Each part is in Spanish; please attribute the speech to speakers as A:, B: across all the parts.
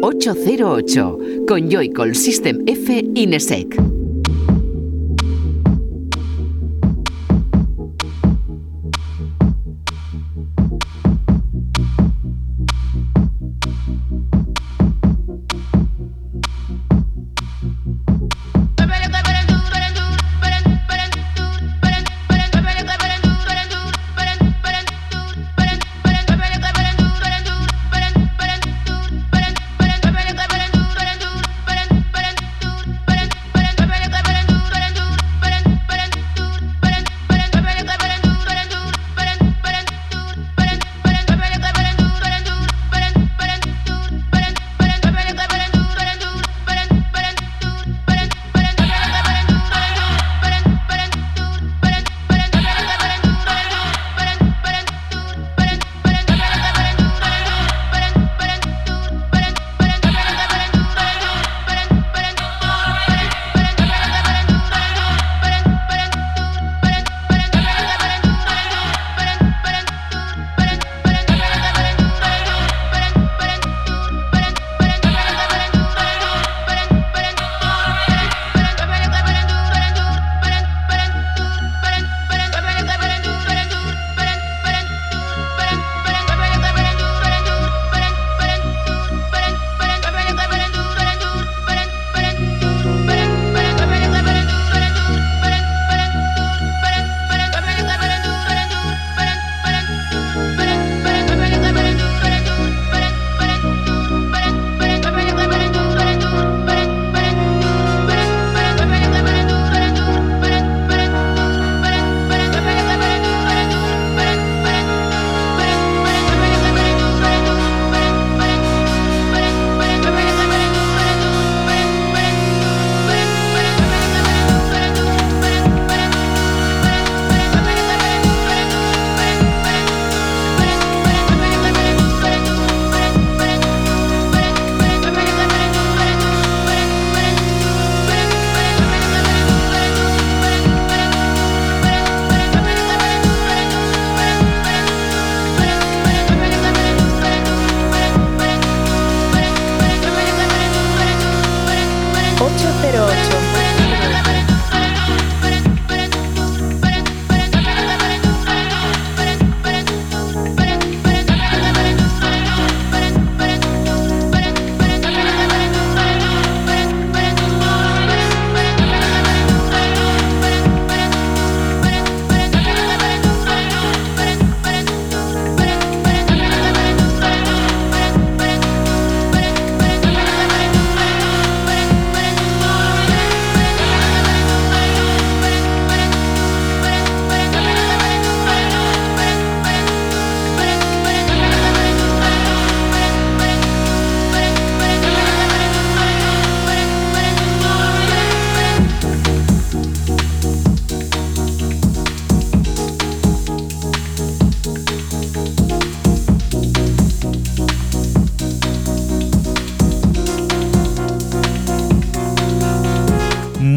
A: 808 con Joycall System F Inesec.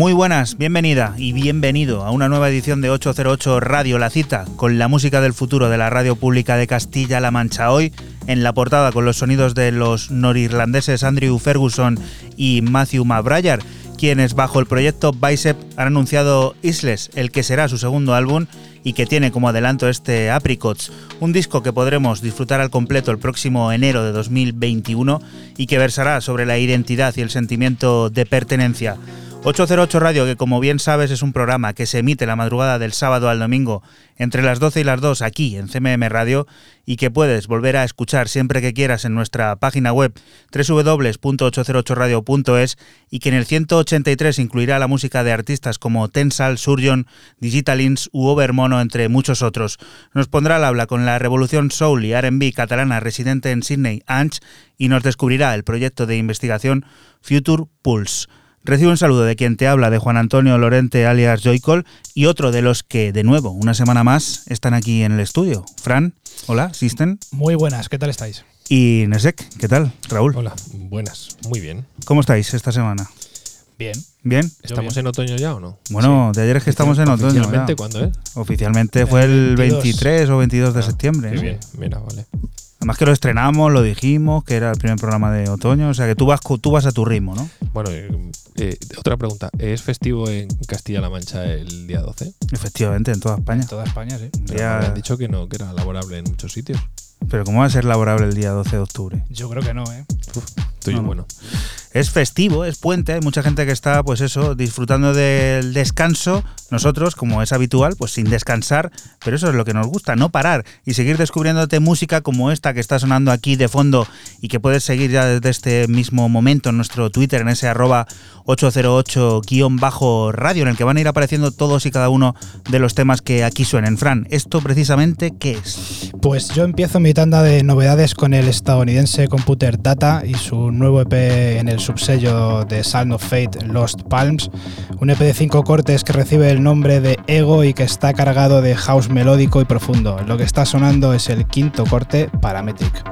B: Muy buenas, bienvenida y bienvenido a una nueva edición de 808 Radio La Cita con la música del futuro de la radio pública de Castilla-La Mancha. Hoy en la portada con los sonidos de los norirlandeses Andrew Ferguson y Matthew McBride, quienes bajo el proyecto Bicep han anunciado Isles, el que será su segundo álbum y que tiene como adelanto este Apricots, un disco que podremos disfrutar al completo el próximo enero de 2021 y que versará sobre la identidad y el sentimiento de pertenencia. 808 Radio, que como bien sabes es un programa que se emite la madrugada del sábado al domingo entre las 12 y las 2 aquí en CMM Radio y que puedes volver a escuchar siempre que quieras en nuestra página web www.808radio.es y que en el 183 incluirá la música de artistas como Tensal, Surgeon, Digitalins u Overmono, entre muchos otros. Nos pondrá al habla con la revolución soul y R&B catalana residente en Sydney, Ange, y nos descubrirá el proyecto de investigación Future Pulse. Recibo un saludo de quien te habla, de Juan Antonio Lorente alias Joycol, y otro de los que, de nuevo, una semana más, están aquí en el estudio. Fran, hola, Sisten.
C: Muy buenas, ¿qué tal estáis?
B: Y Nesek, ¿qué tal? Raúl.
D: Hola, buenas, muy bien.
B: ¿Cómo estáis esta semana?
C: Bien.
B: ¿Bien?
D: ¿Estamos en otoño ya o no?
B: Bueno, de ayer es que estamos en otoño.
D: ¿Oficialmente cuándo es?
B: Oficialmente fue el, 23 o 22 de
D: Ah,
B: septiembre.
D: Qué
B: ¿no?
D: bien, mira, vale.
B: Además que lo estrenamos, lo dijimos, que era el primer programa de otoño, o sea que tú vas, tú vas a tu ritmo, ¿no?
D: Bueno, eh, eh, otra pregunta. ¿Es festivo en Castilla-La Mancha el día 12?
B: Efectivamente, en toda España.
C: En toda España, sí.
D: Pero
B: Ya-
D: me habían dicho que no, que era laborable en muchos sitios.
B: Pero ¿cómo va a ser laborable el día 12 de octubre?
C: Yo creo que no, ¿eh?
D: Estoy
B: No, no. Es festivo, es puente, hay mucha gente que está, pues eso, disfrutando del descanso. Nosotros, como es habitual, pues sin descansar, pero eso es lo que nos gusta, no parar y seguir descubriéndote música como esta que está sonando aquí de fondo y que puedes seguir ya desde este mismo momento en nuestro Twitter, en ese arroba 808-radio, en el que van a ir apareciendo todos y cada uno de los temas que aquí suenen. Fran, ¿esto precisamente qué es?
C: Pues yo empiezo mi tanda de novedades con el estadounidense Computer Data y su nuevo EP en el subsello de Sound of Fate, Lost Palms. Un EP de cinco cortes que recibe el nombre de Ego y que está cargado de house melódico y profundo. Lo que está sonando es el quinto corte, Parametric.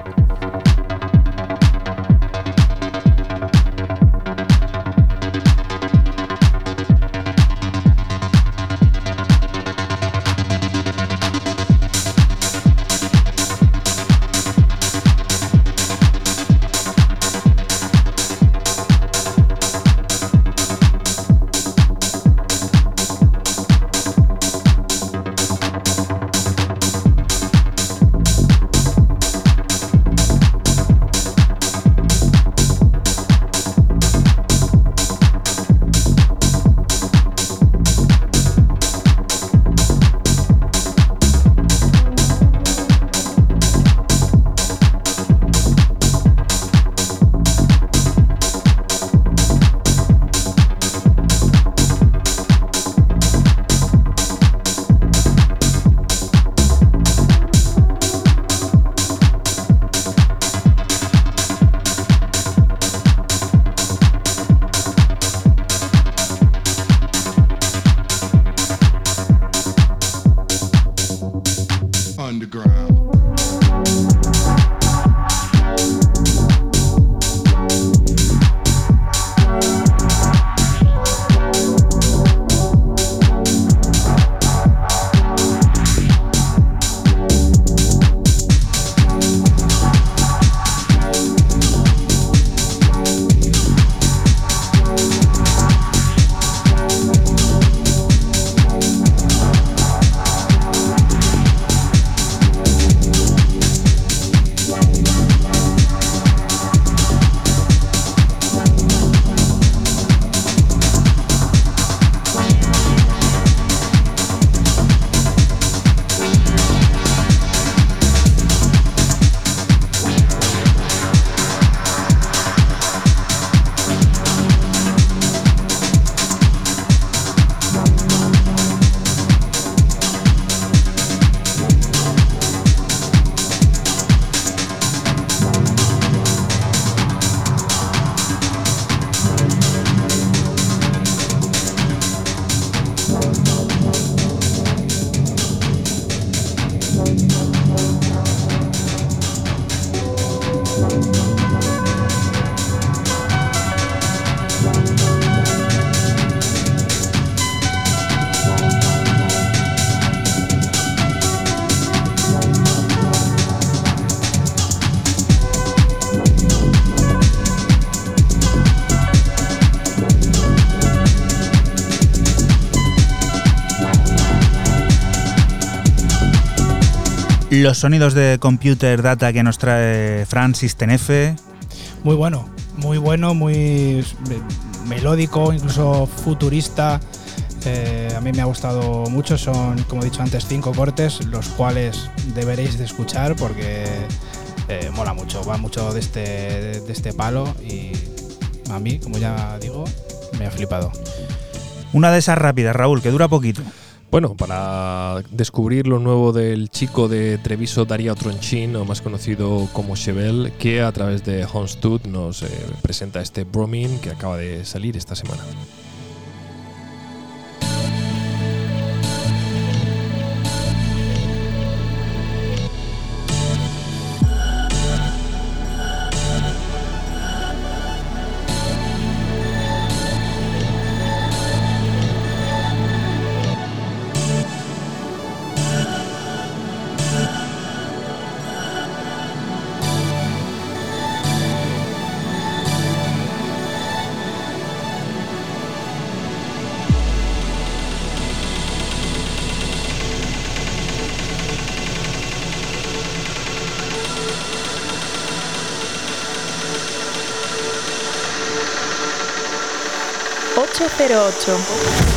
B: Los sonidos de computer data que nos trae Francis Tenefe.
C: Muy bueno, muy bueno, muy melódico, incluso futurista. Eh, a mí me ha gustado mucho, son, como he dicho antes, cinco cortes, los cuales deberéis de escuchar porque eh, mola mucho, va mucho de este, de este palo y a mí, como ya digo, me ha flipado.
B: Una de esas rápidas, Raúl, que dura poquito.
D: Bueno, para descubrir lo nuevo del chico de Treviso Darío Tronchín, o más conocido como Chevel, que a través de Homestud nos eh, presenta este Bromin que acaba de salir esta semana.
E: 808.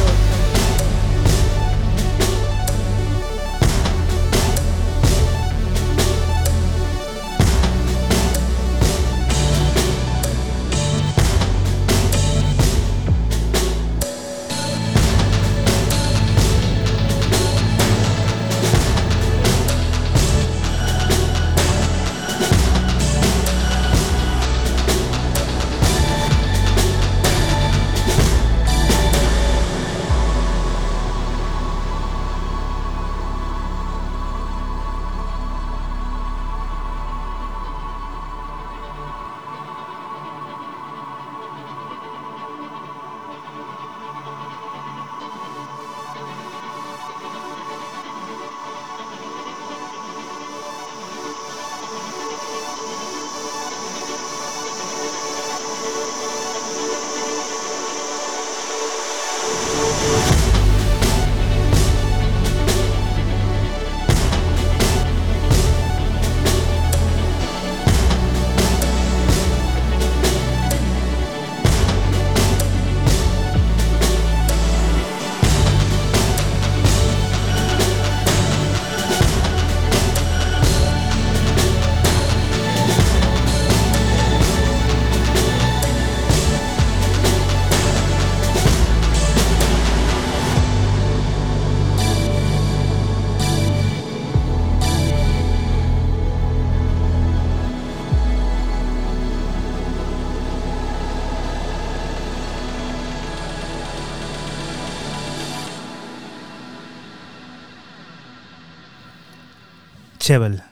B: Chevel.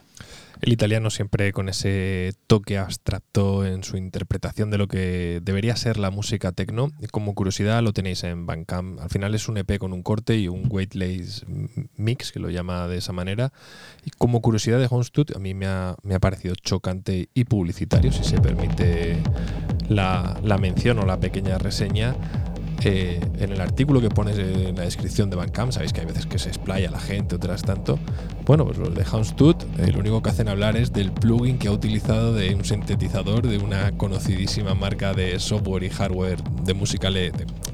D: El italiano siempre con ese toque abstracto en su interpretación de lo que debería ser la música techno. Como curiosidad lo tenéis en Bandcamp. Al final es un EP con un corte y un weightless mix, que lo llama de esa manera. Y como curiosidad de Homestead, a mí me ha, parecido chocante y publicitario, si se permite la, la mención o la pequeña reseña eh, en el artículo que pones en la descripción de Bandcamp, sabéis que hay veces que se explaya la gente, otras tanto. Bueno, pues los de Houndstooth, eh, lo único que hacen hablar es del plugin que ha utilizado de un sintetizador de una conocidísima marca de software y hardware de música que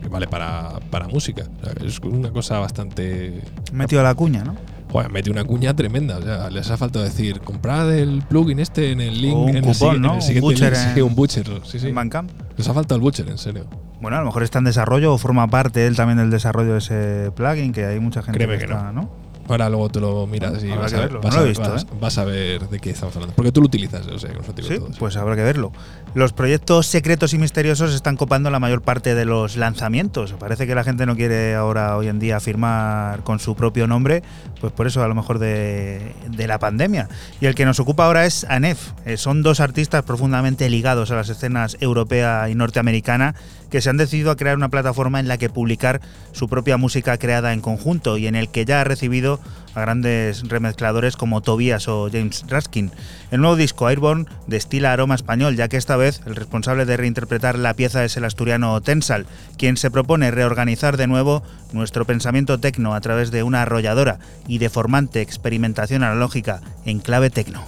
D: vale para, para música. es una cosa bastante.
B: Metido a la cuña, ¿no?
D: Bueno, mete una cuña tremenda. O sea, les ha faltado decir, comprad el plugin este en el link.
B: un
D: en,
B: cupón, ¿no?
D: un butcher Sí, un butcher. Sí, sí.
B: En Bandcamp.
D: Les ha faltado el butcher, en serio.
B: Bueno, a lo mejor está en desarrollo o forma parte él también del desarrollo de ese plugin, que hay mucha gente
D: que, está, ¿no? Ahora luego te lo miras y vas, a. Vas, a, visto, ¿eh? vas, a ver de qué estamos hablando. Porque tú lo utilizas, o sea,
B: sí, Pues habrá que verlo. Los proyectos secretos y misteriosos están copando la mayor parte de los lanzamientos. Parece que la gente no quiere ahora, hoy en día, firmar con su propio nombre, pues por eso a lo mejor de, de la pandemia. Y el que nos ocupa ahora es ANEF. Eh, son dos artistas profundamente ligados a las escenas europea y norteamericana que se han decidido a crear una plataforma en la que publicar su propia música creada en conjunto y en el que ya ha recibido a grandes remezcladores como Tobias o James Raskin. El nuevo disco Airborne destila aroma español, ya que esta vez el responsable de reinterpretar la pieza es el asturiano Tensal, quien se propone reorganizar de nuevo nuestro pensamiento tecno a través de una arrolladora y deformante experimentación analógica en clave tecno.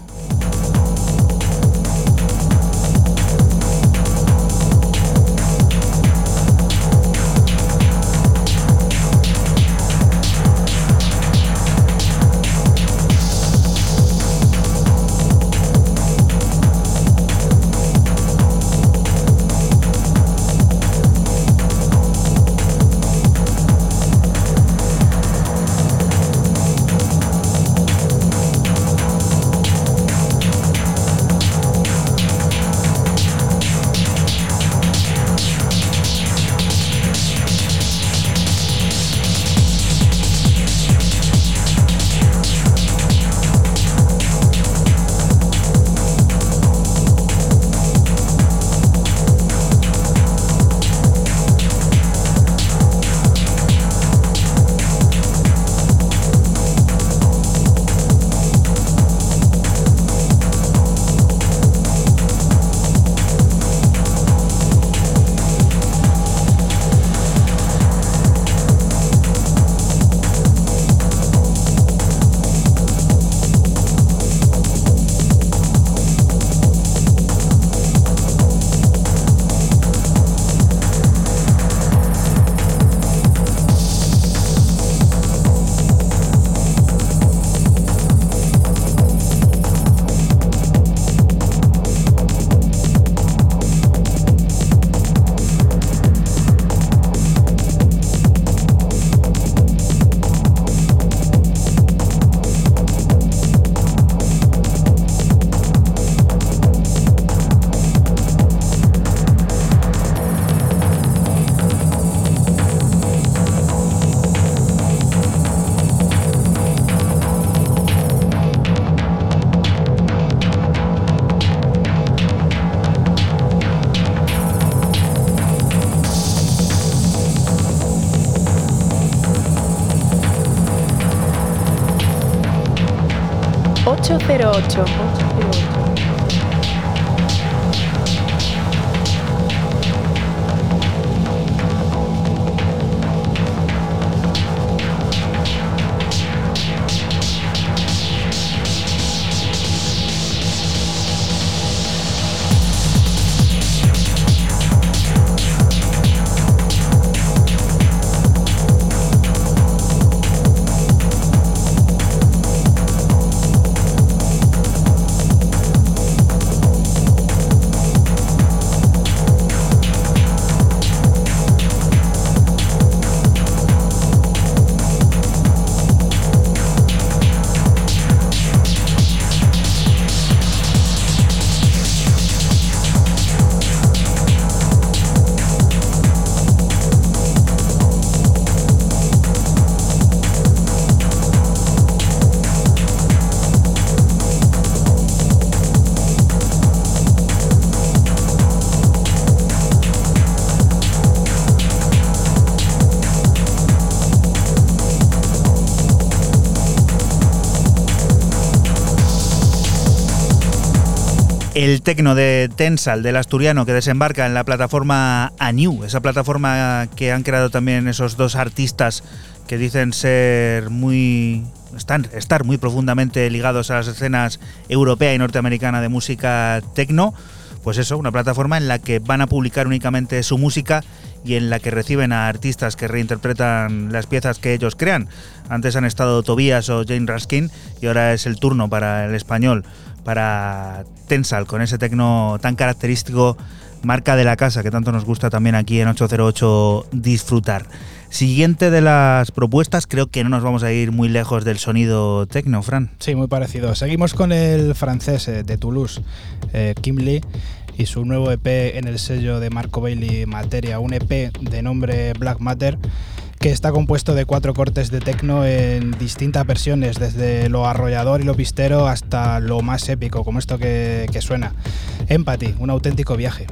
E: 808.
B: El tecno de Tensal, del asturiano, que desembarca en la plataforma Anew, esa plataforma que han creado también esos dos artistas que dicen ser muy. Están, estar muy profundamente ligados a las escenas europea y norteamericana de música tecno. Pues eso, una plataforma en la que van a publicar únicamente su música y en la que reciben a artistas que reinterpretan las piezas que ellos crean. Antes han estado Tobias o Jane Raskin y ahora es el turno para el español para Tensal, con ese tecno tan característico, marca de la casa, que tanto nos gusta también aquí en 808 disfrutar. Siguiente de las propuestas, creo que no nos vamos a ir muy lejos del sonido tecno, Fran.
C: Sí, muy parecido. Seguimos con el francés eh, de Toulouse, eh, Kim Lee, y su nuevo EP en el sello de Marco Bailey Materia, un EP de nombre Black Matter que está compuesto de cuatro cortes de techno en distintas versiones, desde lo arrollador y lo pistero hasta lo más épico, como esto que, que suena. Empathy, un auténtico viaje.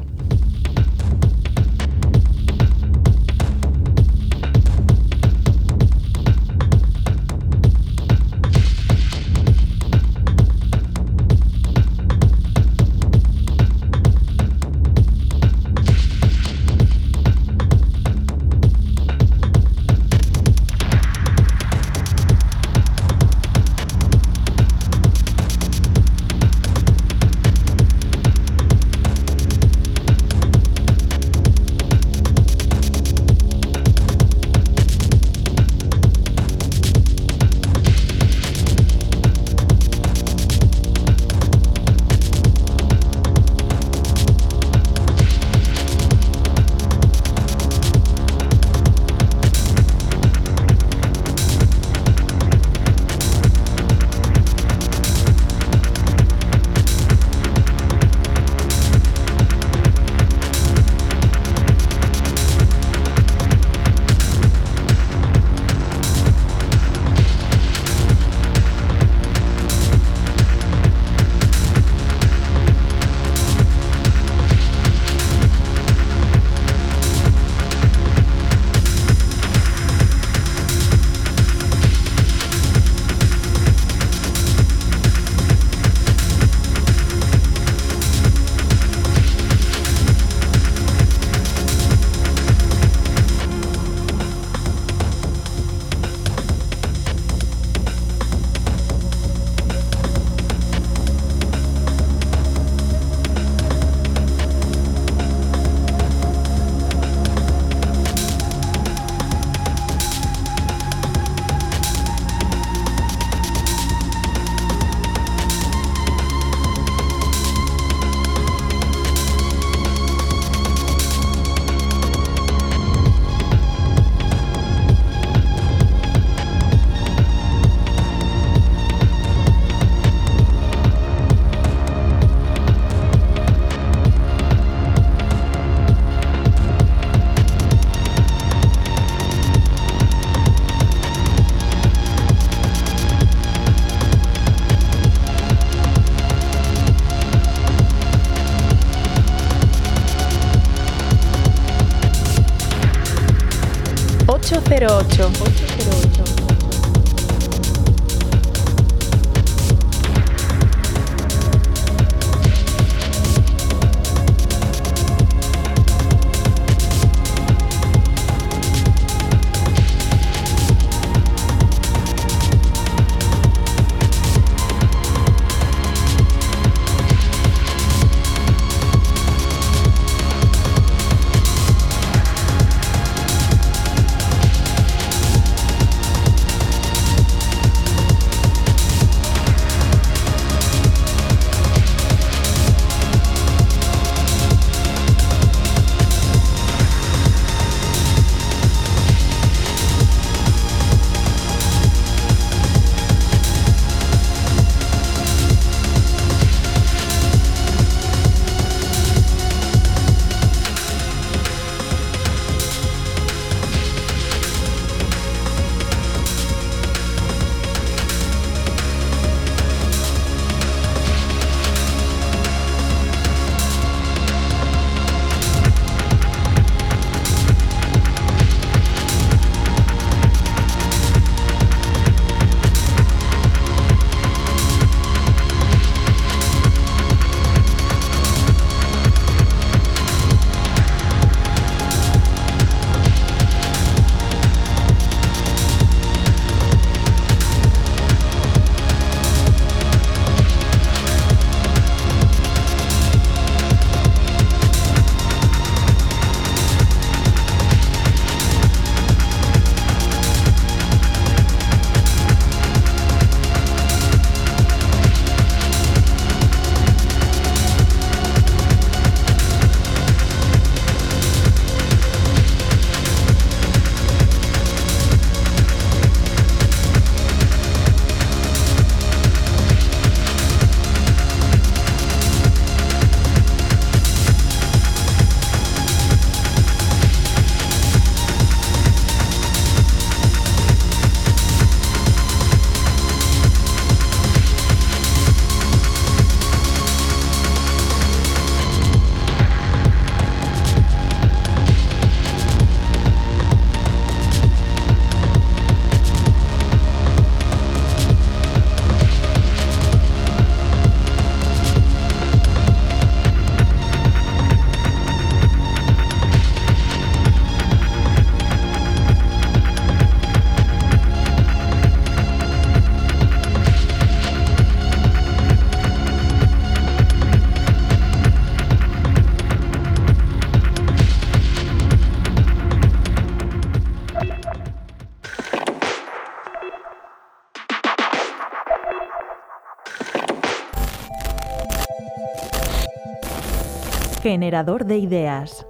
F: Generador de ideas.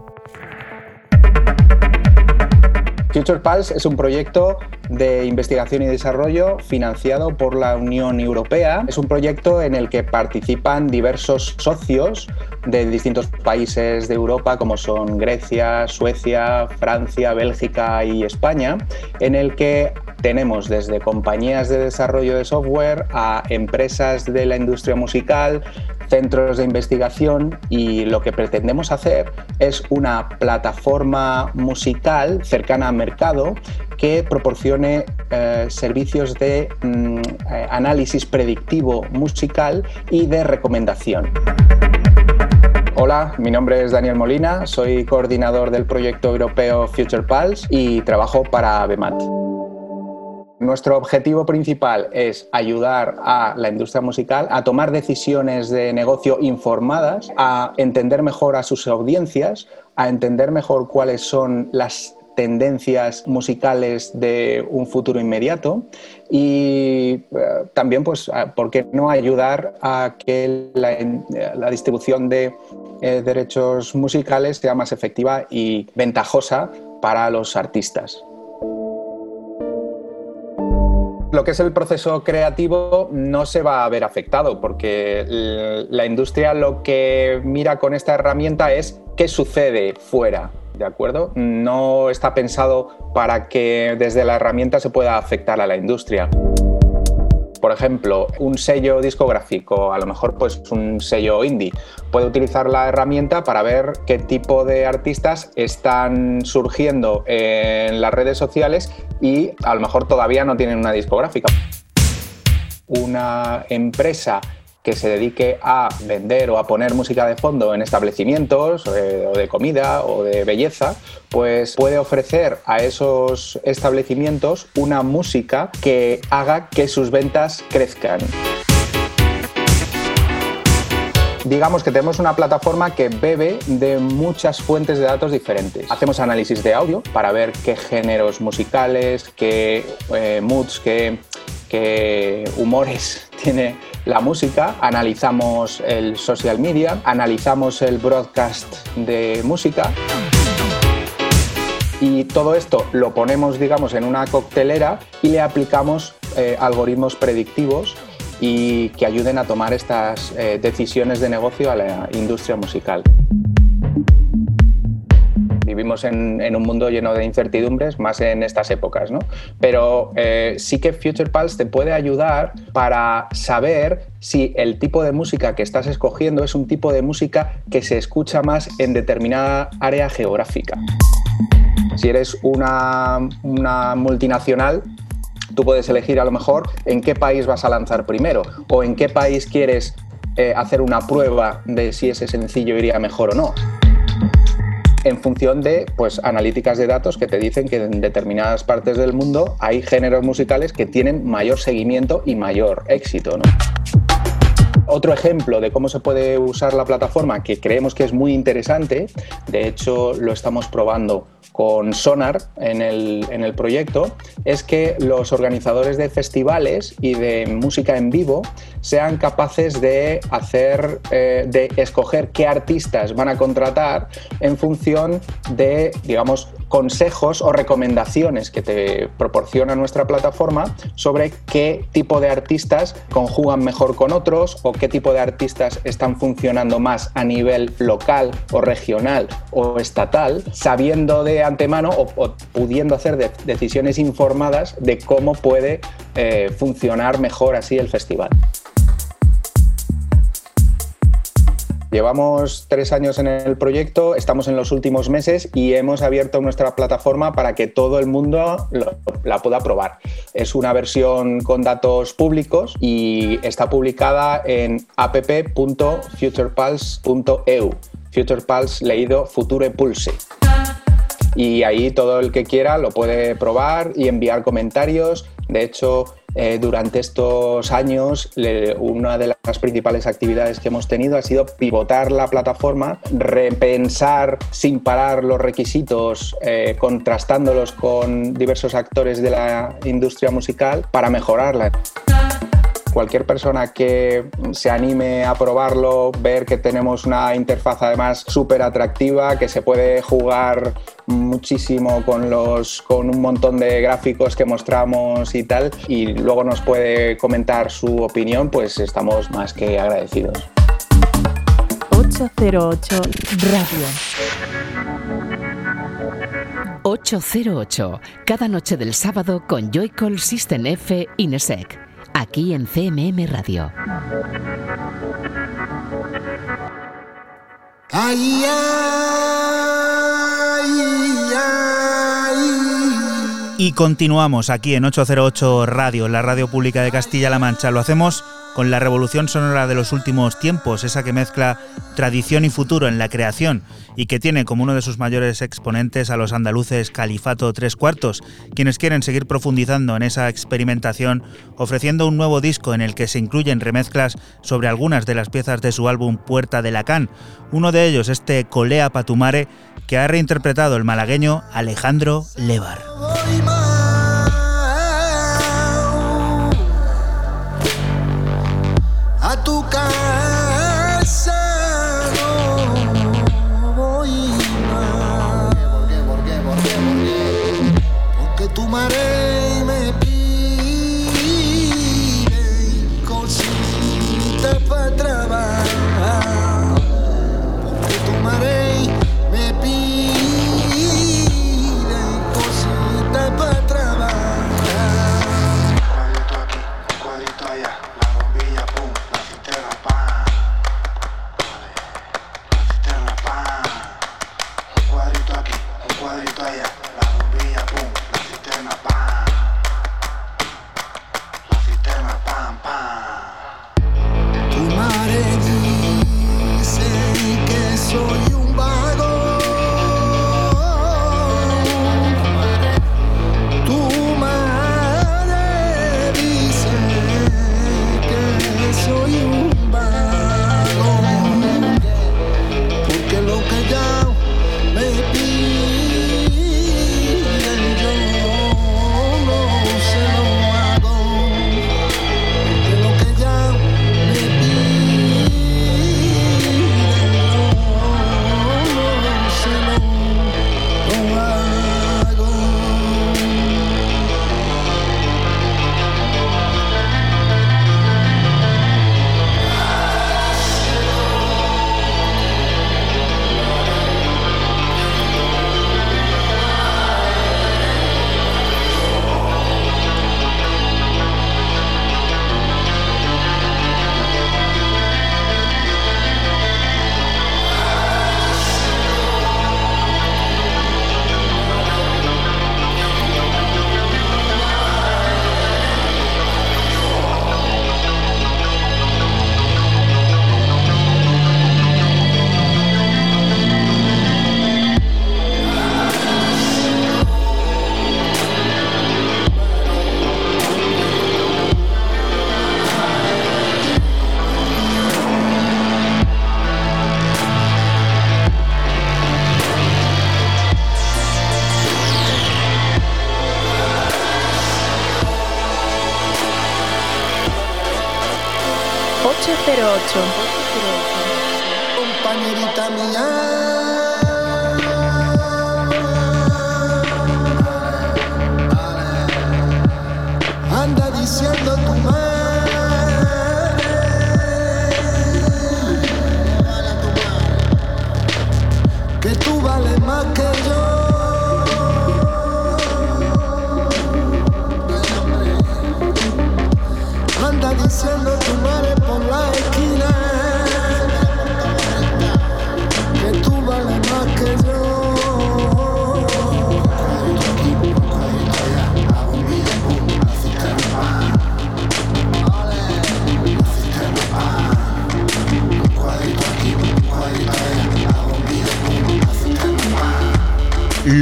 G: Future Pulse es un proyecto de investigación y desarrollo financiado por la Unión Europea. Es un proyecto en el que participan diversos socios de distintos países de Europa como son Grecia, Suecia, Francia, Bélgica y España, en el que tenemos desde compañías de desarrollo de software a empresas de la industria musical, centros de investigación y lo que pretendemos hacer es una plataforma musical cercana al mercado que proporcione eh, servicios de mm, eh, análisis predictivo musical y de recomendación. Hola, mi nombre es Daniel Molina, soy coordinador del proyecto europeo Future Pulse y trabajo para BEMAT. Nuestro objetivo principal es ayudar a la industria musical a tomar decisiones de negocio informadas, a entender mejor a sus audiencias, a entender mejor cuáles son las tendencias musicales de un futuro inmediato y eh, también, pues, ¿por qué no ayudar a que la, distribución de eh, derechos musicales sea más efectiva y ventajosa para los artistas? Lo que es el proceso creativo no se va a ver afectado porque la industria lo que mira con esta herramienta es qué sucede fuera. ¿De acuerdo? No está pensado para que desde la herramienta se pueda afectar a la industria por ejemplo, un sello discográfico, a lo mejor pues un sello indie, puede utilizar la herramienta para ver qué tipo de artistas están surgiendo en las redes sociales y a lo mejor todavía no tienen una discográfica. Una empresa que se dedique a vender o a poner música de fondo en establecimientos eh, o de comida o de belleza, pues puede ofrecer a esos establecimientos una música que haga que sus ventas crezcan digamos que tenemos una plataforma que bebe de muchas fuentes de datos diferentes. Hacemos análisis de audio para ver qué géneros musicales, qué eh, moods, qué, qué humores tiene la música, analizamos el social media, analizamos el broadcast de música. Y todo esto lo ponemos, digamos, en una coctelera y le aplicamos eh, algoritmos predictivos y que ayuden a tomar estas eh, decisiones de negocio a la industria musical vivimos en, un mundo lleno de incertidumbres, más en estas épocas, ¿no? Pero eh, sí que Future Pulse te puede ayudar para saber si el tipo de música que estás escogiendo es un tipo de música que se escucha más en determinada área geográfica. Si eres una, multinacional, tú puedes elegir a lo mejor en qué país vas a lanzar primero o en qué país quieres eh, hacer una prueba de si ese sencillo iría mejor o no en función de pues, analíticas de datos que te dicen que en determinadas partes del mundo hay géneros musicales que tienen mayor seguimiento y mayor éxito. Otro ejemplo de cómo se puede usar la plataforma que creemos que es muy interesante, de hecho lo estamos probando con Sonar en el, en el, proyecto es que los organizadores de festivales y de música en vivo sean capaces de hacer, eh, de escoger qué artistas van a contratar en función de, digamos, consejos o recomendaciones que te proporciona nuestra plataforma sobre qué tipo de artistas conjugan mejor con otros o qué tipo de artistas están funcionando más a nivel local o regional o estatal, sabiendo de antemano o, pudiendo hacer decisiones informadas de cómo puede eh, funcionar mejor así el festival. Llevamos tres años en el proyecto, estamos en los últimos meses y hemos abierto nuestra plataforma para que todo el mundo la pueda probar. Es una versión con datos públicos y está publicada en app.futurepulse.eu. Futurepulse leído Future Pulse y ahí todo el que quiera lo puede probar y enviar comentarios. De hecho, eh, durante estos años una de las principales actividades que hemos tenido ha sido pivotar la plataforma, repensar sin parar los requisitos, eh, contrastándolos con diversos actores de la industria musical para mejorarla cualquier persona que se anime a probarlo, ver que tenemos una interfaz además súper atractiva, que se puede jugar muchísimo con, los, con un montón de gráficos que mostramos y tal, y luego nos puede comentar su opinión, pues estamos más que agradecidos.
E: 808 Radio.
A: 808, cada noche del sábado con Joycall System F Inesec, aquí en CMM Radio.
H: Y continuamos aquí en 808 Radio, la radio pública de Castilla-La Mancha. Lo hacemos con la revolución sonora de los últimos tiempos, esa que mezcla tradición y futuro en la creación y que tiene como uno de sus mayores exponentes a los andaluces Califato Tres Cuartos, quienes quieren seguir profundizando en esa experimentación, ofreciendo un nuevo disco en el que se incluyen remezclas sobre algunas de las piezas de su álbum Puerta de Lacan. Uno de ellos, este Colea Patumare, que ha reinterpretado el malagueño Alejandro Levar.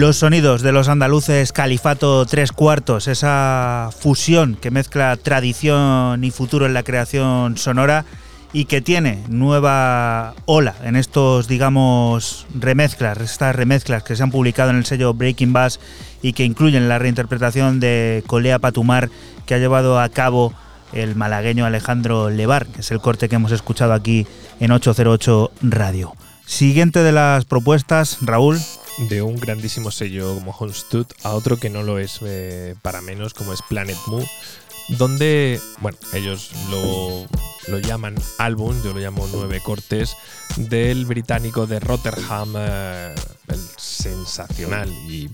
H: Los sonidos de los andaluces Califato Tres Cuartos, esa fusión que mezcla tradición y futuro en la creación sonora y que tiene nueva ola en estos, digamos, remezclas, estas remezclas que se han publicado en el sello Breaking Bass y que incluyen la reinterpretación de Colea Patumar que ha llevado a cabo
B: el malagueño Alejandro Levar, que es el corte que hemos escuchado aquí en 808 Radio. Siguiente de las propuestas, Raúl.
D: De un grandísimo sello como Homestud a otro que no lo es eh, para menos, como es Planet Moo, donde, bueno, ellos lo, lo llaman álbum, yo lo llamo nueve cortes, del británico de Rotterdam, eh, el sensacional y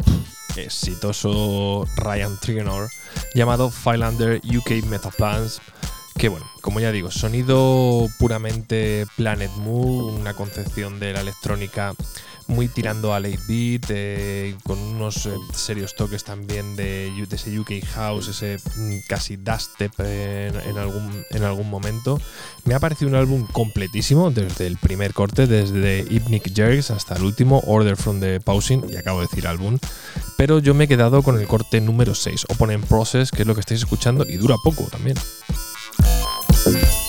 D: exitoso Ryan Trigonor, llamado Finelander UK Metaplans, que bueno, como ya digo, sonido puramente Planet Moo, una concepción de la electrónica muy tirando a late beat, eh, con unos eh, serios toques también de, de ese UK House, ese mm, casi dubstep en, en, algún, en algún momento. Me ha parecido un álbum completísimo desde el primer corte, desde Hypnic Jerks hasta el último, Order from the Pausing, y acabo de decir álbum. Pero yo me he quedado con el corte número 6, Open Process, que es lo que estáis escuchando y dura poco también.
B: Thank you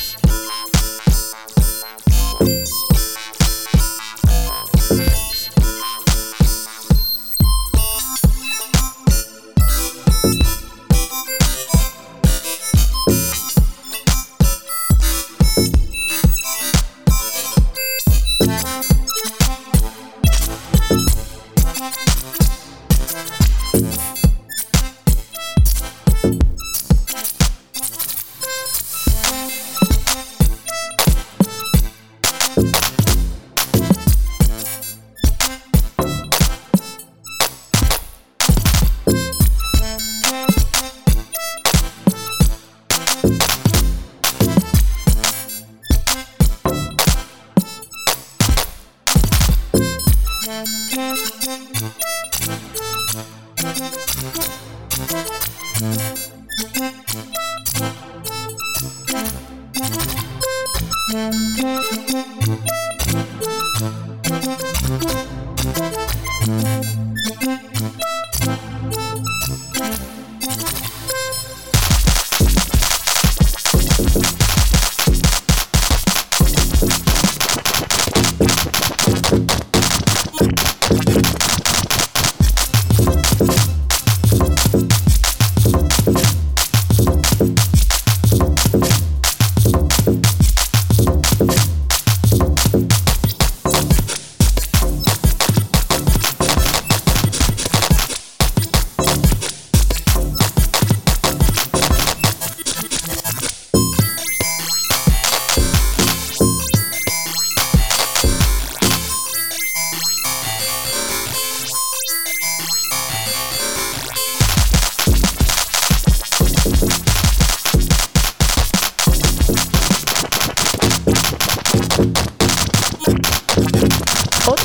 B: En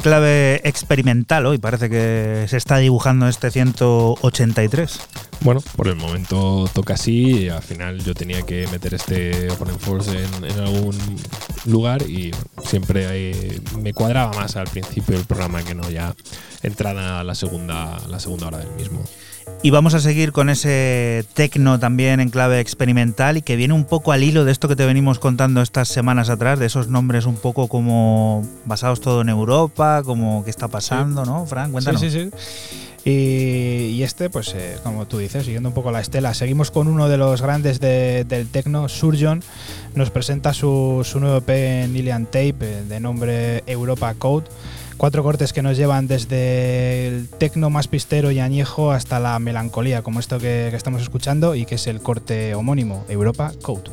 B: clave experimental hoy parece que se está dibujando este 183.
D: Bueno, por el momento toca así. Al final yo tenía que meter este Open Force en, algún lugar y siempre hay- me cuadraba más al principio del programa que no ya entrada la segunda, la segunda hora del mismo.
B: Y vamos a seguir con ese tecno también en clave experimental y que viene un poco al hilo de esto que te venimos contando estas semanas atrás, de esos nombres un poco como basados todo en Europa, como qué está pasando, ¿no? Fran, cuéntanos.
C: Sí, sí, sí. Y, y este, pues eh, como tú dices, siguiendo un poco la estela, seguimos con uno de los grandes de- del techno, Surgeon. Nos presenta su, su nuevo EP en Ilian Tape eh, de nombre Europa Code. Cuatro cortes que nos llevan desde el tecno más pistero y añejo hasta la melancolía, como esto que, que estamos escuchando y que es el corte homónimo, Europa Code.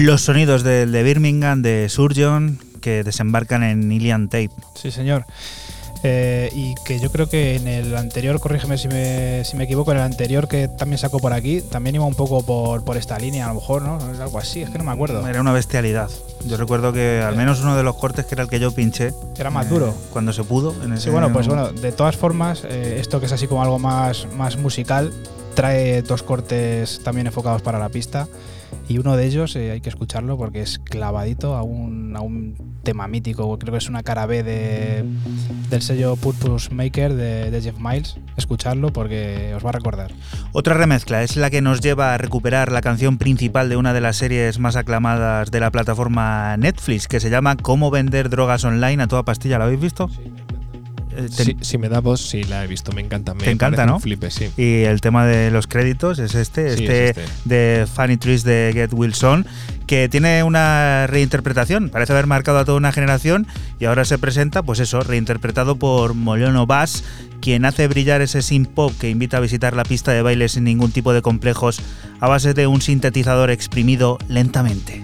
B: Los sonidos del de Birmingham, de Surgeon, que desembarcan en Ilian Tape.
C: Sí, señor. Eh, y que yo creo que en el anterior, corrígeme si me, si me equivoco, en el anterior que también sacó por aquí, también iba un poco por, por esta línea, a lo mejor, ¿no? Algo así, es que no me acuerdo.
B: Era una bestialidad. Yo recuerdo que al menos uno de los cortes que era el que yo pinché.
C: Era más duro.
B: Cuando se pudo. En
C: Sí, bueno, pues bueno, de todas formas, eh, esto que es así como algo más, más musical, trae dos cortes también enfocados para la pista. Y uno de ellos eh, hay que escucharlo porque es clavadito a un, a un tema mítico. Creo que es una cara B de, del sello Purpose Maker de, de Jeff Miles. Escucharlo porque os va a recordar.
B: Otra remezcla es la que nos lleva a recuperar la canción principal de una de las series más aclamadas de la plataforma Netflix, que se llama Cómo vender drogas online a toda pastilla. ¿La habéis visto? Eh, te-
D: si me da voz, sí, la he visto, me encanta. Me
B: Te encanta, ¿no?
D: Flipe, sí.
B: Y el tema de los créditos es este,
D: Sí,
B: este,
D: es este.
B: de Funny Trees de Get Wilson, que tiene una reinterpretación. Parece haber marcado a toda una generación y ahora se presenta, pues eso, reinterpretado por Molono Bass, quien hace brillar ese synth pop que invita a visitar la pista de baile sin ningún tipo de complejos a base de un sintetizador exprimido lentamente.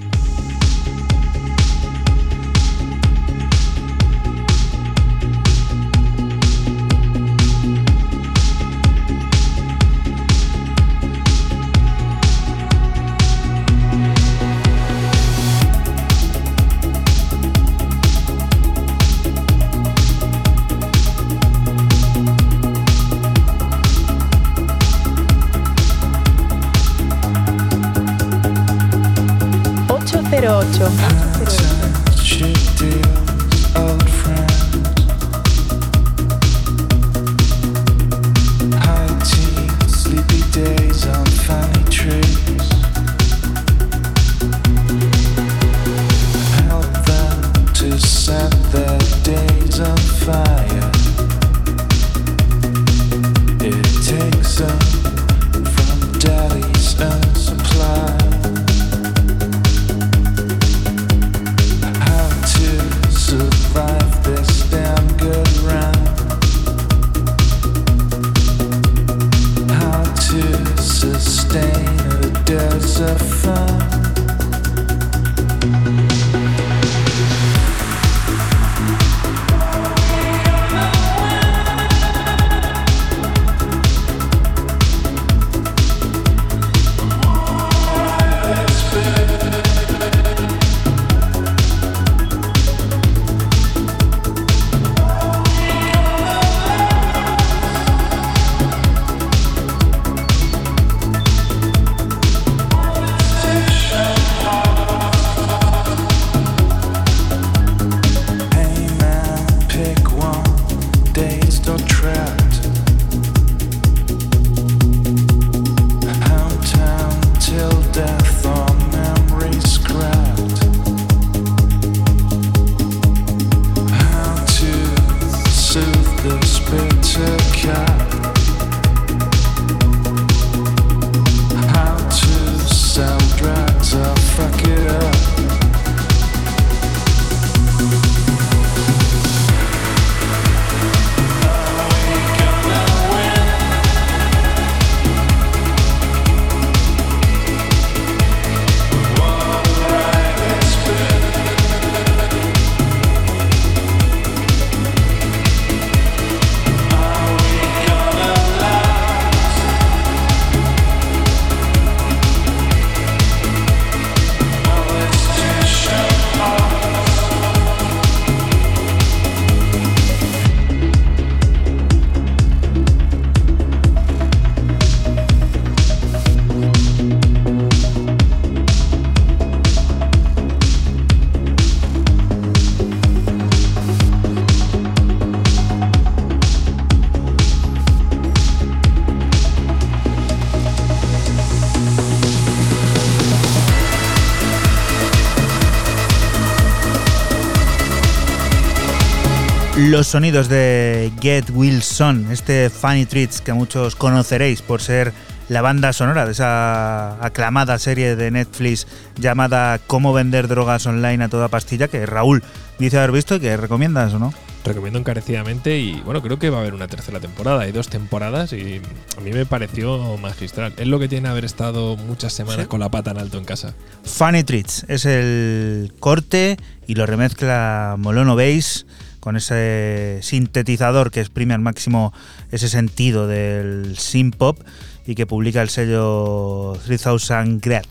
B: Los sonidos de Get Wilson, este Funny Treats que muchos conoceréis por ser la banda sonora de esa aclamada serie de Netflix llamada Cómo vender drogas online a toda pastilla, que Raúl dice haber visto y que recomiendas o no.
D: recomiendo encarecidamente y bueno, creo que va a haber una tercera temporada, hay dos temporadas y a mí me pareció magistral. Es lo que tiene haber estado muchas semanas
B: Sí.
D: con la pata en alto en casa.
B: Funny Treats es el corte y lo remezcla Molono Bass con ese sintetizador que exprime al máximo ese sentido del synth pop y que publica el sello 3000 Grad.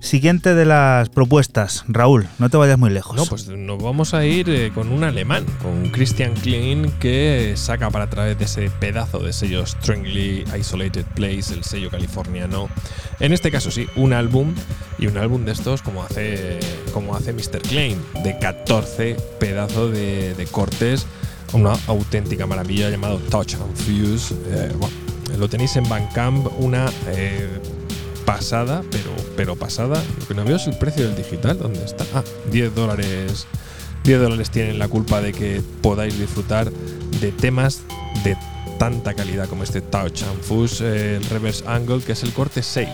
B: Siguiente de las propuestas, Raúl, no te vayas muy lejos.
D: No, pues nos vamos a ir eh, con un alemán, con Christian Klein, que saca para través de ese pedazo de sello Strangely Isolated Place, el sello californiano. En este caso sí, un álbum y un álbum de estos como hace, como hace Mr. Klein, de 14 pedazos de, de cortes, una auténtica maravilla llamado Touch and Fuse. Eh, bueno, lo tenéis en Bandcamp, una eh, pasada, pero, pero pasada. Lo que no veo es el precio del digital. ¿Dónde está? Ah, 10 dólares. 10 dólares tienen la culpa de que podáis disfrutar de temas de tanta calidad como este Touch and Fuse, el Reverse Angle, que es el corte 6.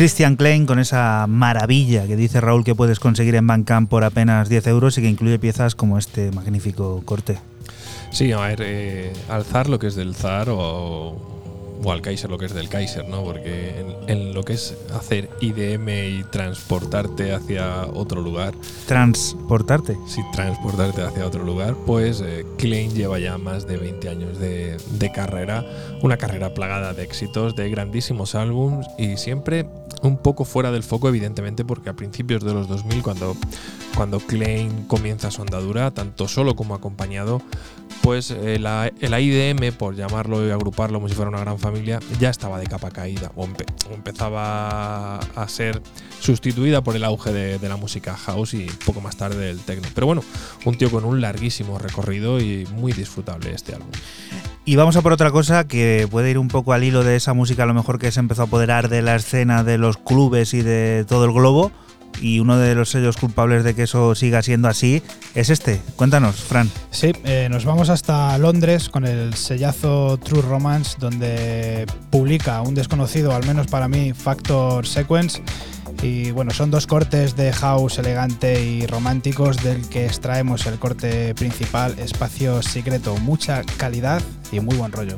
B: Christian Klein con esa maravilla que dice Raúl que puedes conseguir en Bandcamp por apenas 10 euros y que incluye piezas como este magnífico corte.
D: Sí, a ver, eh, al zar lo que es del zar o, o al Kaiser lo que es del Kaiser, ¿no? Porque en, en lo que es hacer IDM y transportarte hacia otro lugar,
B: Transportarte.
D: si transportarte hacia otro lugar, pues eh, Klein lleva ya más de 20 años de, de carrera, una carrera plagada de éxitos, de grandísimos álbums y siempre un poco fuera del foco, evidentemente, porque a principios de los 2000, cuando, cuando Klein comienza su andadura, tanto solo como acompañado, pues eh, la, el IDM, por llamarlo y agruparlo como si fuera una gran familia, ya estaba de capa caída o, empe- o empezaba a ser sustituida por el auge de, de la música house y poco más tarde del techno. Pero bueno, un tío con un larguísimo recorrido y muy disfrutable este álbum.
B: Y vamos a por otra cosa que puede ir un poco al hilo de esa música a lo mejor que se empezó a apoderar de la escena de los clubes y de todo el globo. Y uno de los sellos culpables de que eso siga siendo así es este. Cuéntanos, Fran.
C: Sí, eh, nos vamos hasta Londres con el sellazo True Romance, donde publica un desconocido, al menos para mí, Factor Sequence. Y bueno, son dos cortes de house elegante y románticos del que extraemos el corte principal, Espacio Secreto. Mucha calidad y muy buen rollo.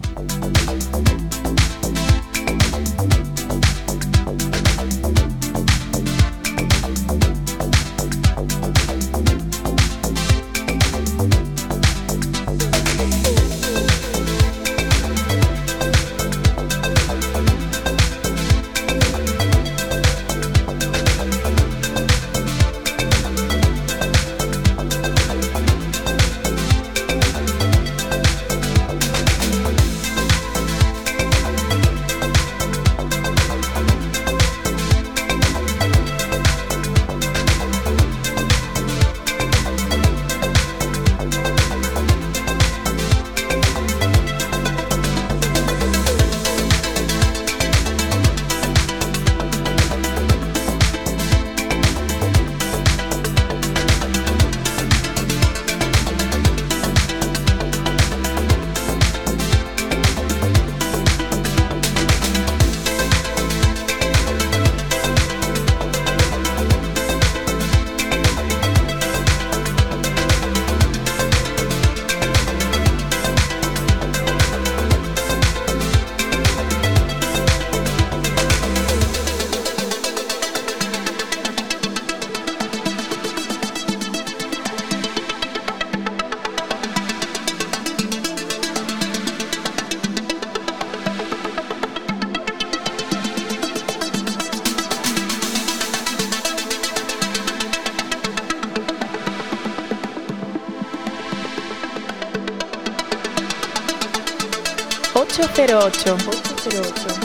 B: 808. 808.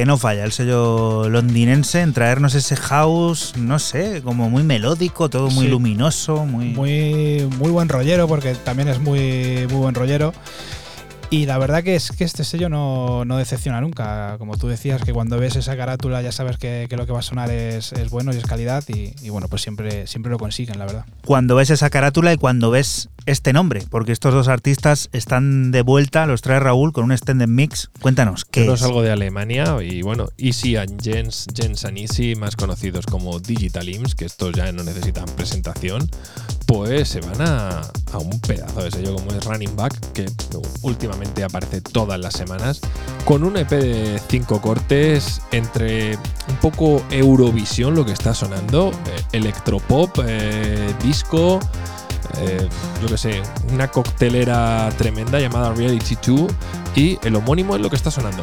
B: Que no falla, el sello londinense en traernos ese house, no sé, como muy melódico, todo muy
C: Sí.
B: luminoso, muy...
C: Muy, muy buen rollero, porque también es muy, muy buen rollero. Y la verdad que es que este sello no, no decepciona nunca. Como tú decías, que cuando ves esa carátula ya sabes que, que lo que va a sonar es, es bueno y es calidad. Y, y bueno, pues siempre, siempre lo consiguen, la verdad.
B: Cuando ves esa carátula y cuando ves este nombre, porque estos dos artistas están de vuelta, los trae Raúl con un extended mix. Cuéntanos, ¿qué
D: Yo
B: es?
D: salgo de Alemania y bueno, Easy and Jens, Jens and Easy, más conocidos como Digital Imps, que estos ya no necesitan presentación, pues se van a, a un pedazo de sello como es Running Back, que últimamente aparece todas las semanas, con un EP de cinco cortes entre un poco Eurovisión, lo que está sonando, eh, electropop, eh, disco, eh, yo que sé, una coctelera tremenda llamada Reality 2 y el homónimo es lo que está sonando.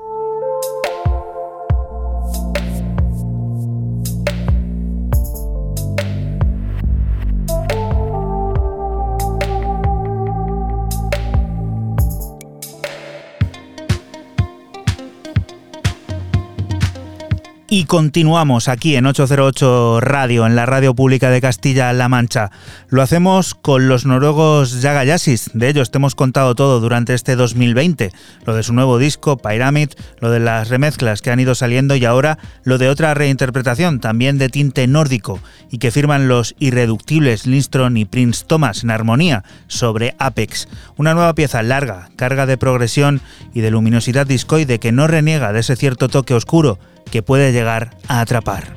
B: Y continuamos aquí en 808 Radio, en la radio pública de Castilla-La Mancha. Lo hacemos con los noruegos Yagayasis. De ellos te hemos contado todo durante este 2020. Lo de su nuevo disco, Pyramid, lo de las remezclas que han ido saliendo y ahora lo de otra reinterpretación, también de tinte nórdico, y que firman los irreductibles Lindstrom y Prince Thomas en armonía sobre Apex. Una nueva pieza larga, carga de progresión y de luminosidad discoide que no reniega de ese cierto toque oscuro que puede llegar a atrapar.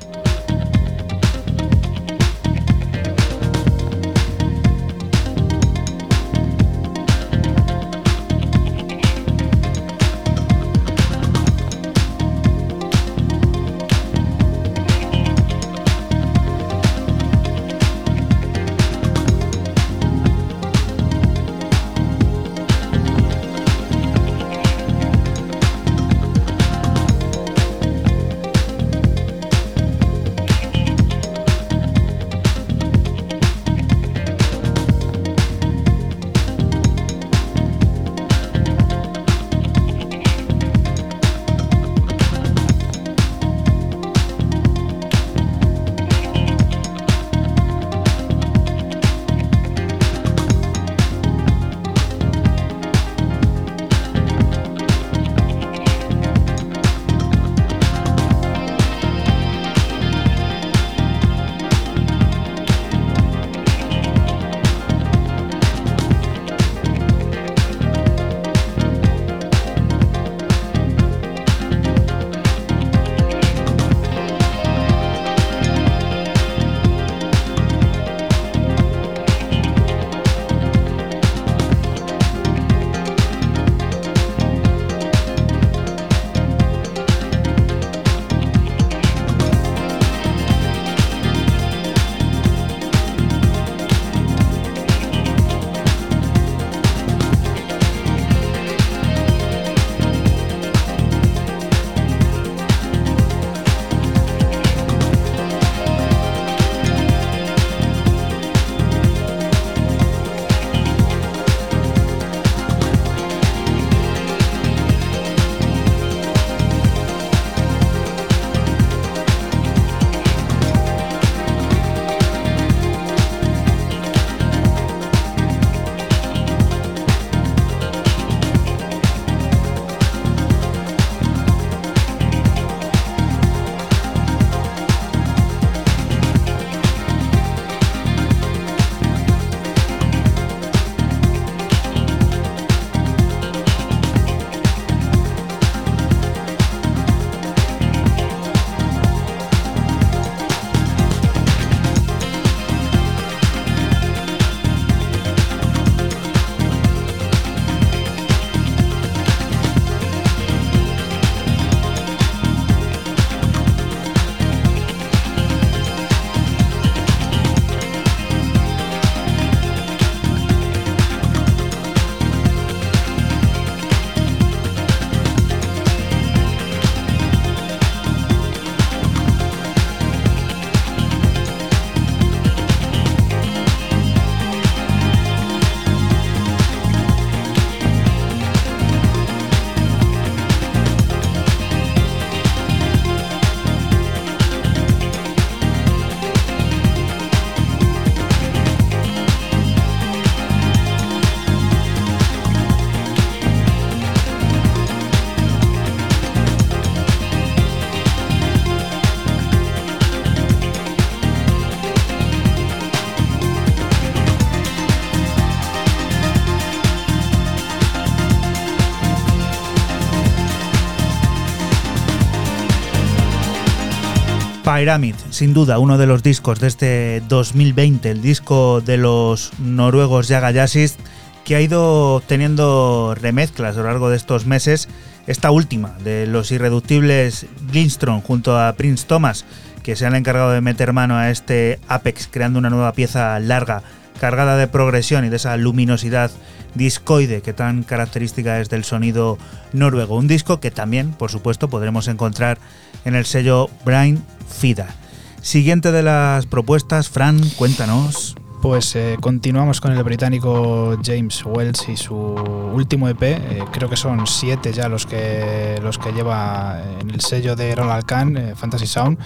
B: Pyramid, sin duda uno de los discos de este 2020, el disco de los noruegos Yaga Yassis, que ha ido teniendo remezclas a lo largo de estos meses. Esta última, de los irreductibles Lindstrom junto a Prince Thomas, que se han encargado de meter mano a este Apex creando una nueva pieza larga, cargada de progresión y de esa luminosidad discoide que tan característica es del sonido noruego. Un disco que también, por supuesto, podremos encontrar en el sello Brain Fida. Siguiente de las propuestas, Fran, cuéntanos.
C: Pues eh, continuamos con el británico James Wells y su último EP. eh, creo que son siete ya los que, los que lleva en el sello de Ronald Kahn, eh, Fantasy Sound.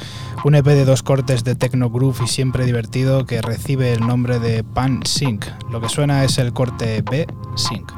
C: Un EP de dos cortes de techno groove y siempre divertido que recibe el nombre de Pan Sync. Lo que suena es el corte B Sync.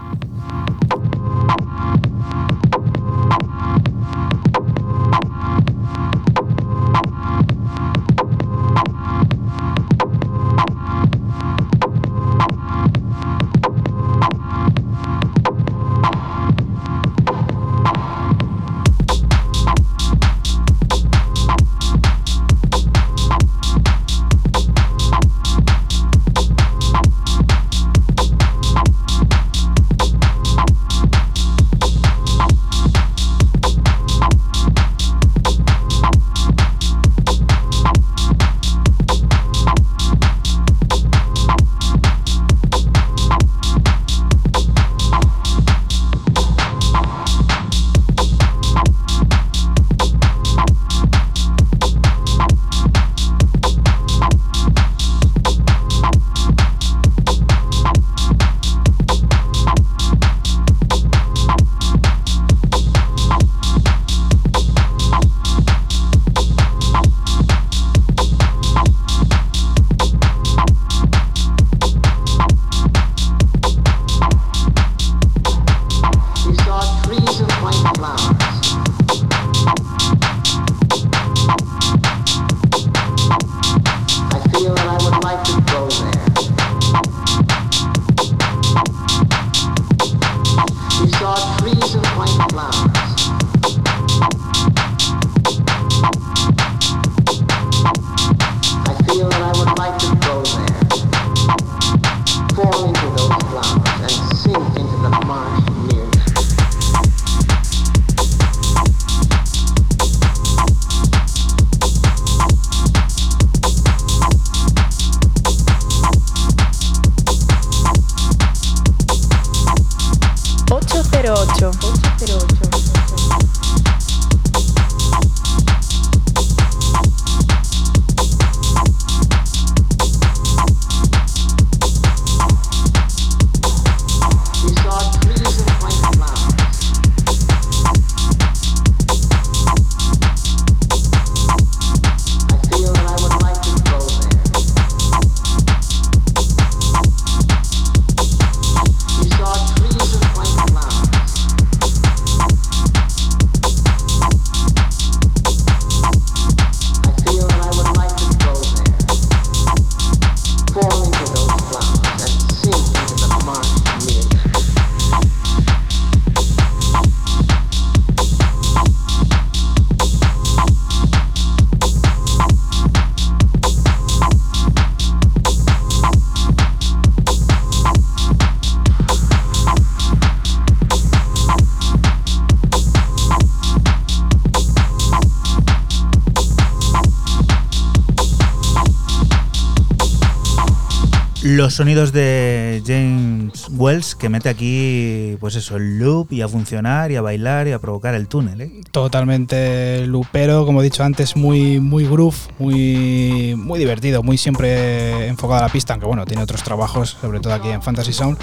B: Sonidos de James Wells que mete aquí, pues eso, el loop y a funcionar y a bailar y a provocar el túnel. ¿eh?
C: Totalmente lupero, como he dicho antes, muy, muy groove, muy, muy divertido, muy siempre enfocado a la pista, aunque bueno, tiene otros trabajos, sobre todo aquí en Fantasy Sound,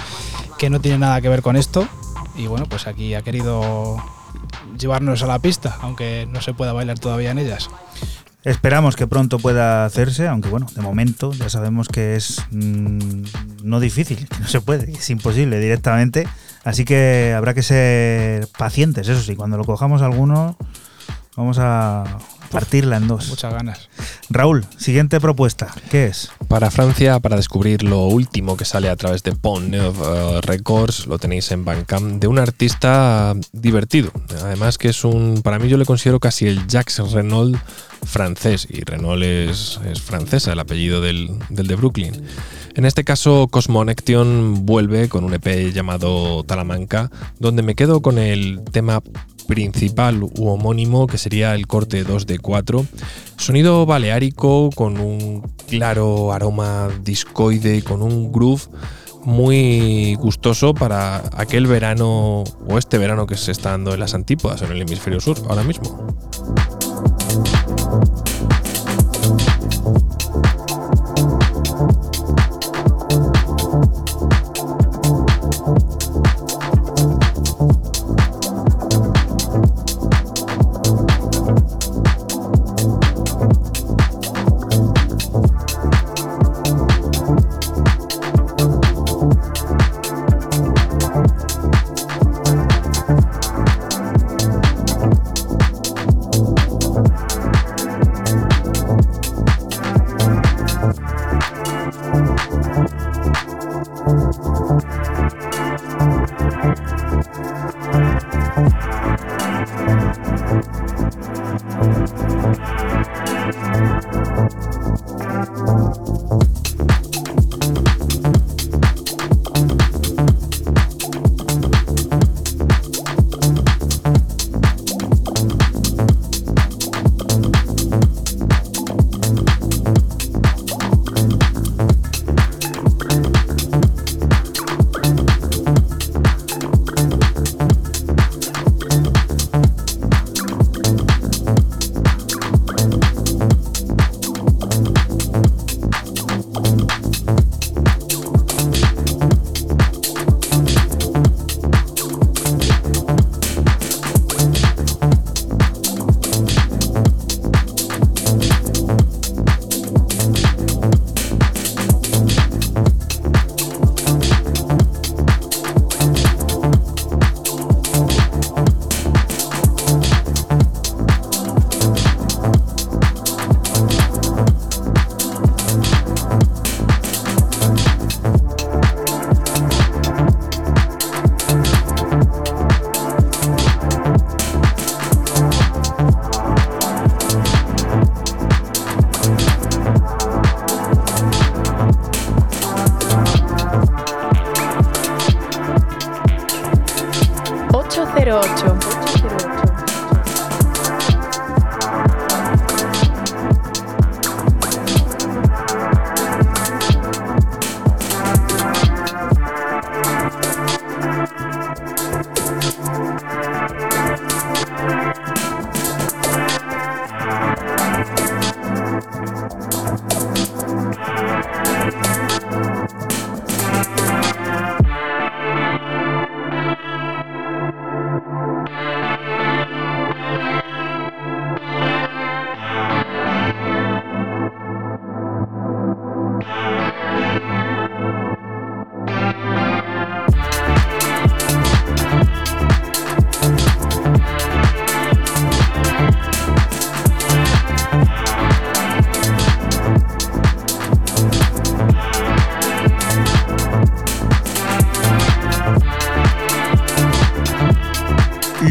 C: que no tienen nada que ver con esto. Y bueno, pues aquí ha querido llevarnos a la pista, aunque no se pueda bailar todavía en ellas.
B: Esperamos que pronto pueda hacerse, aunque bueno, de momento ya sabemos que es mm, no difícil, que no se puede, es imposible directamente. Así que habrá que ser pacientes, eso sí, cuando lo cojamos alguno vamos a partirla en dos.
C: Muchas ganas.
B: Raúl, siguiente propuesta, ¿qué es?
D: Para Francia, para descubrir lo último que sale a través de Pont Neuf eh, Records, lo tenéis en Bandcamp, de un artista divertido. Además que es un, para mí yo le considero casi el Jacques Renault francés, y Renault es, es francesa, el apellido del, del de Brooklyn. En este caso, Cosmonection vuelve con un EP llamado Talamanca, donde me quedo con el tema principal u homónimo, que sería el corte 2 de 4. Sonido baleárico con un claro aroma discoide, con un groove muy gustoso para aquel verano o este verano que se está dando en las antípodas, en el hemisferio sur, ahora mismo.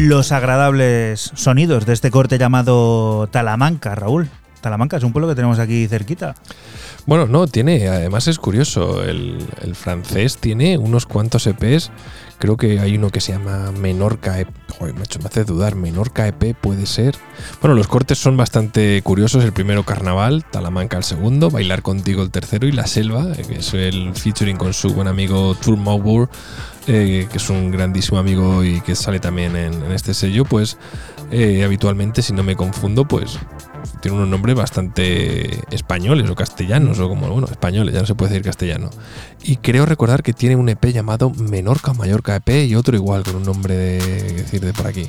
B: Los agradables sonidos de este corte llamado Talamanca, Raúl. Talamanca es un pueblo que tenemos aquí cerquita.
D: Bueno, no, tiene, además es curioso, el, francés tiene unos cuantos EPs, creo que hay uno que se llama Menorca EP, joder, me hace dudar, Menorca EP puede ser. Bueno, los cortes son bastante curiosos, el primero Carnaval, Talamanca el segundo, Bailar contigo el tercero y La Selva, eh, que es el featuring con su buen amigo Tour eh, que es un grandísimo amigo y que sale también en, este sello, pues eh, habitualmente, si no me confundo, pues tiene unos nombres bastante españoles o castellanos, o como, bueno, españoles, ya no se puede decir castellano. Y creo recordar que tiene un EP llamado Menorca Mallorca EP y otro igual, con un nombre de, decir, de por aquí.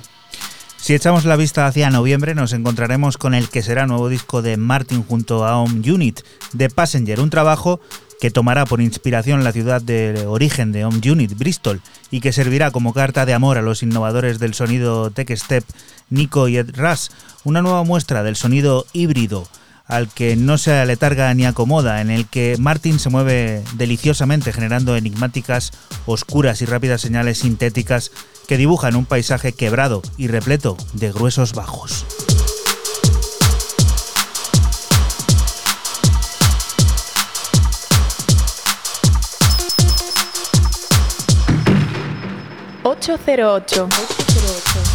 B: Si echamos la vista hacia noviembre, nos encontraremos con el que será nuevo disco de Martin junto a Home Unit, The Passenger, un trabajo que tomará por inspiración la ciudad de origen de Home Unit, Bristol, y que servirá como carta de amor a los innovadores del sonido Tech Step, Nico y Ed Rush, una nueva muestra del sonido híbrido al que no se aletarga ni acomoda, en el que Martin se mueve deliciosamente generando enigmáticas, oscuras y rápidas señales sintéticas que dibujan un paisaje quebrado y repleto de gruesos bajos.
E: 808. 808.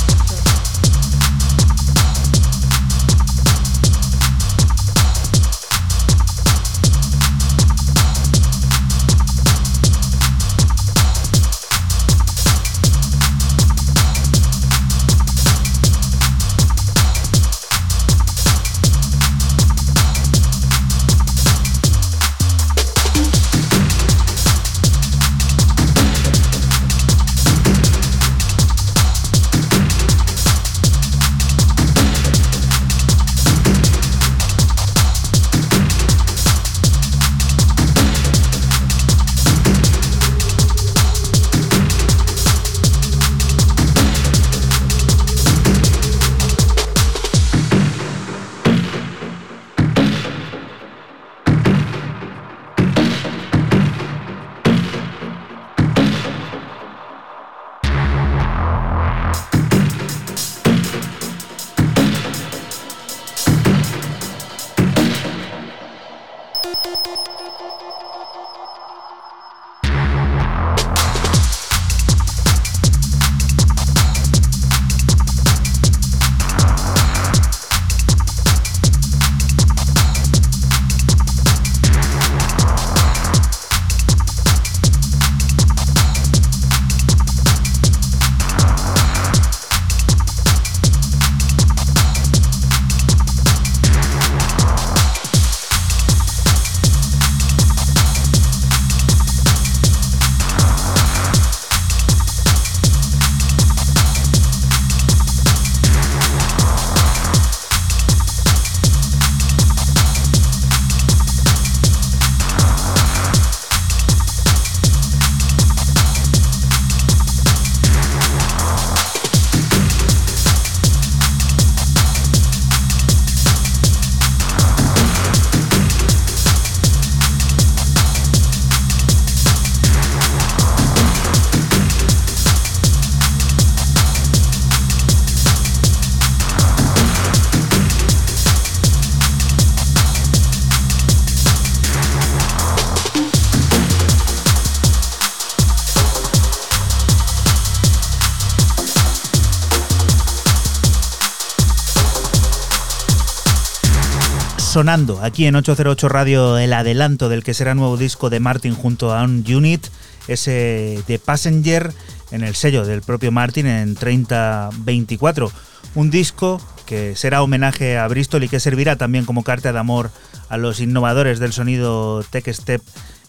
B: Sonando aquí en 808 Radio el adelanto del que será nuevo disco de Martin junto a un Unit, ese de Passenger en el sello del propio Martin en 3024. Un disco que será homenaje a Bristol y que servirá también como carta de amor a los innovadores del sonido Tech Step,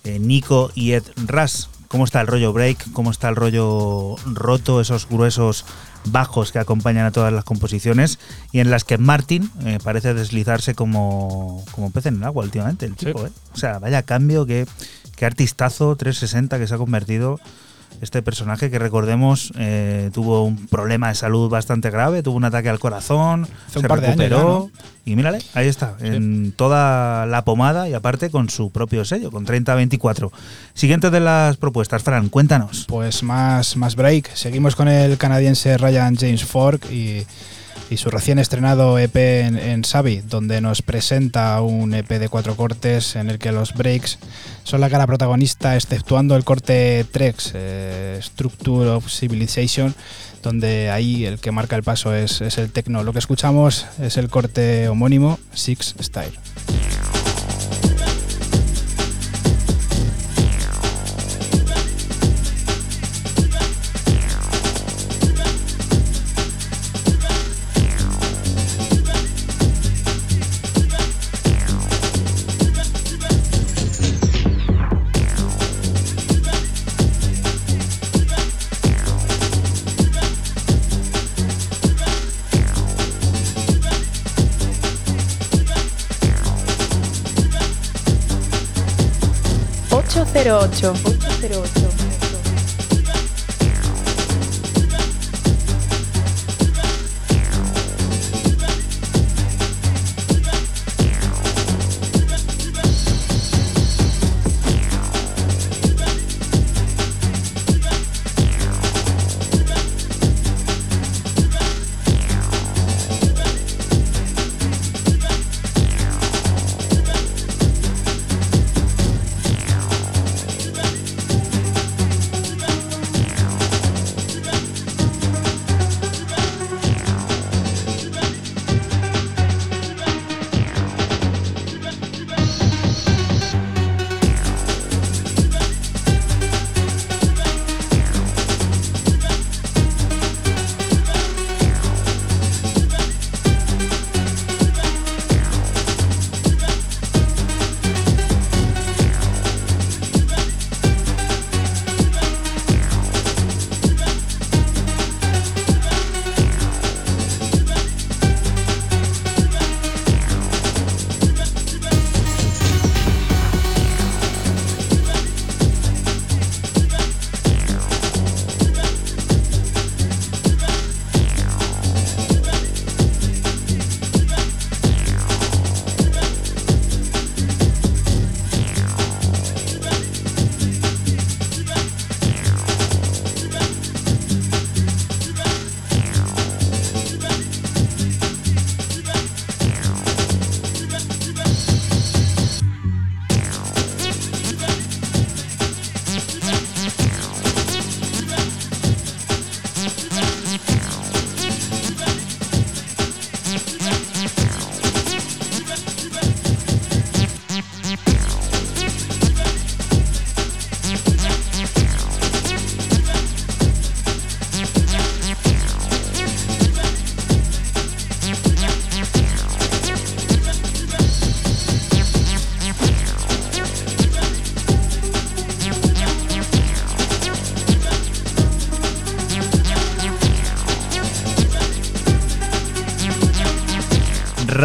B: eh, Nico y Ed Russ. ¿Cómo está el rollo break? ¿Cómo está el rollo roto? Esos gruesos bajos que acompañan a todas las composiciones y en las que Martin eh, parece deslizarse como, como pez en el agua últimamente, el tipo, ¿eh? O sea, vaya cambio, que, qué artistazo 360 que se ha convertido este personaje que recordemos eh, tuvo un problema de salud bastante grave, tuvo un ataque al corazón,
C: Hace
B: se recuperó
C: ya, ¿no?
B: y mírale, ahí está, en toda la pomada y aparte con su propio sello, con 3024. Siguiente de las propuestas, Fran, cuéntanos.
C: Pues más, más break. Seguimos con el canadiense Ryan James Fork y, y su recién estrenado EP en, en donde nos presenta un EP de cuatro cortes en el que los breaks son la cara protagonista, exceptuando el corte Trex, eh, Structure of Civilization, donde ahí el que marca el paso es, es el techno. Lo que escuchamos es el corte homónimo Six Style.
E: 808. 808.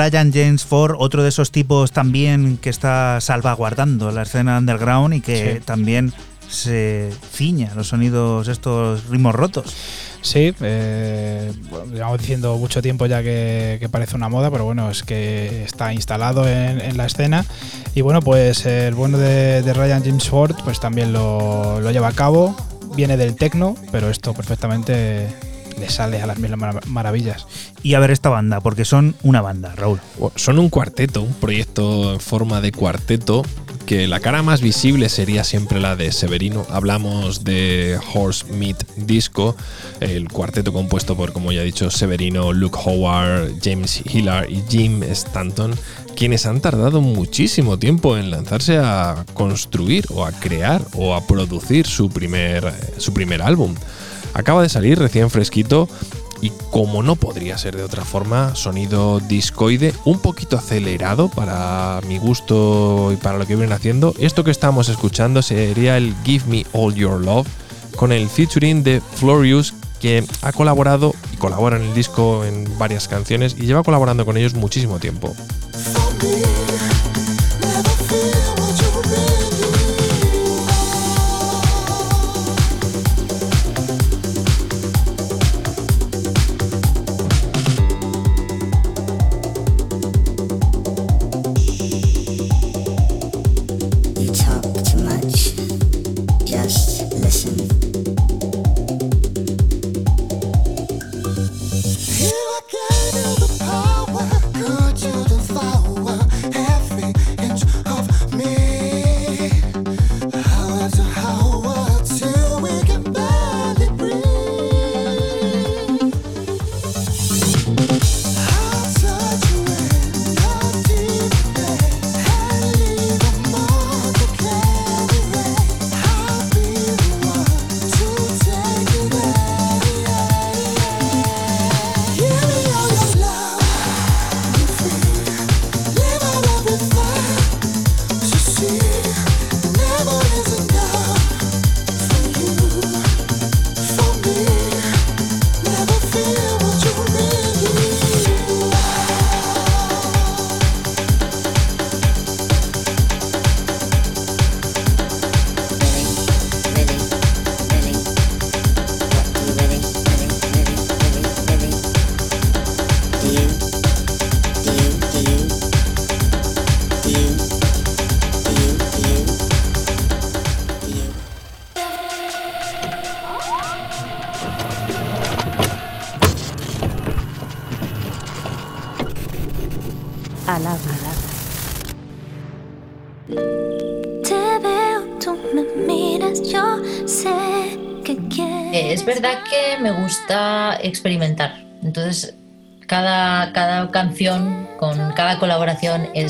B: Ryan James Ford, otro de esos tipos también que está salvaguardando la escena underground y que
C: Sí.
B: también se ciña los sonidos, estos ritmos rotos.
C: Sí, eh, bueno, llevamos diciendo mucho tiempo ya que, que parece una moda, pero bueno, es que está instalado en, en la escena. Y bueno, pues el bueno de, de Ryan James Ford pues también lo, lo lleva a cabo. Viene del techno, pero esto perfectamente le sale a las mil mara- maravillas.
B: Y a ver esta banda, porque son una banda, Raúl.
D: Son un cuarteto, un proyecto en forma de cuarteto que la cara más visible sería siempre la de Severino. Hablamos de Horse Meat Disco, el cuarteto compuesto por, como ya he dicho, Severino, Luke Howard, James Hillar y Jim Stanton, quienes han tardado muchísimo tiempo en lanzarse a construir o a crear o a producir su primer, su primer álbum. Acaba de salir recién fresquito y como no podría ser de otra forma, sonido discoide, un poquito acelerado para mi gusto y para lo que vienen haciendo. Esto que estamos escuchando sería el Give Me All Your Love con el featuring de Florius que ha colaborado y colabora en el disco en varias canciones y lleva colaborando con ellos muchísimo tiempo.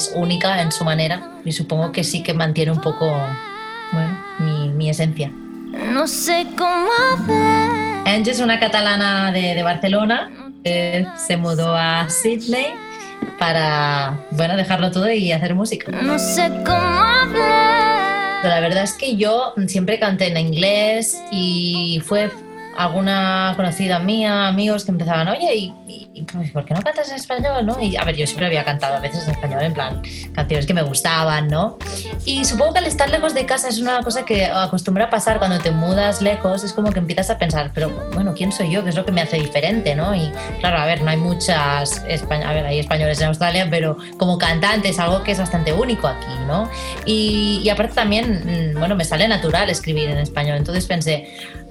I: Es única en su manera y supongo que sí que mantiene un poco bueno, mi, mi esencia.
J: No sé cómo hablar.
I: Angie es una catalana de, de Barcelona que se mudó a Sydney para bueno, dejarlo todo y hacer música.
J: No sé cómo hablar.
I: La verdad es que yo siempre canté en inglés y fue alguna conocida mía, amigos que empezaban, oye, ¿y, ¿no? Y a ver, yo siempre había cantado a veces en español, en plan, canciones que me gustaban, ¿no? Y supongo que al estar lejos de casa es una cosa que acostumbra a pasar cuando te mudas lejos, es como que empiezas a pensar, pero bueno, ¿quién soy yo? ¿Qué es lo que me hace diferente, no? Y claro, a ver, no hay muchas, a ver, hay españoles en Australia, pero como cantante es algo que es bastante único aquí, ¿no? Y, y aparte también, mm, bueno, me sale natural escribir en español, entonces pensé,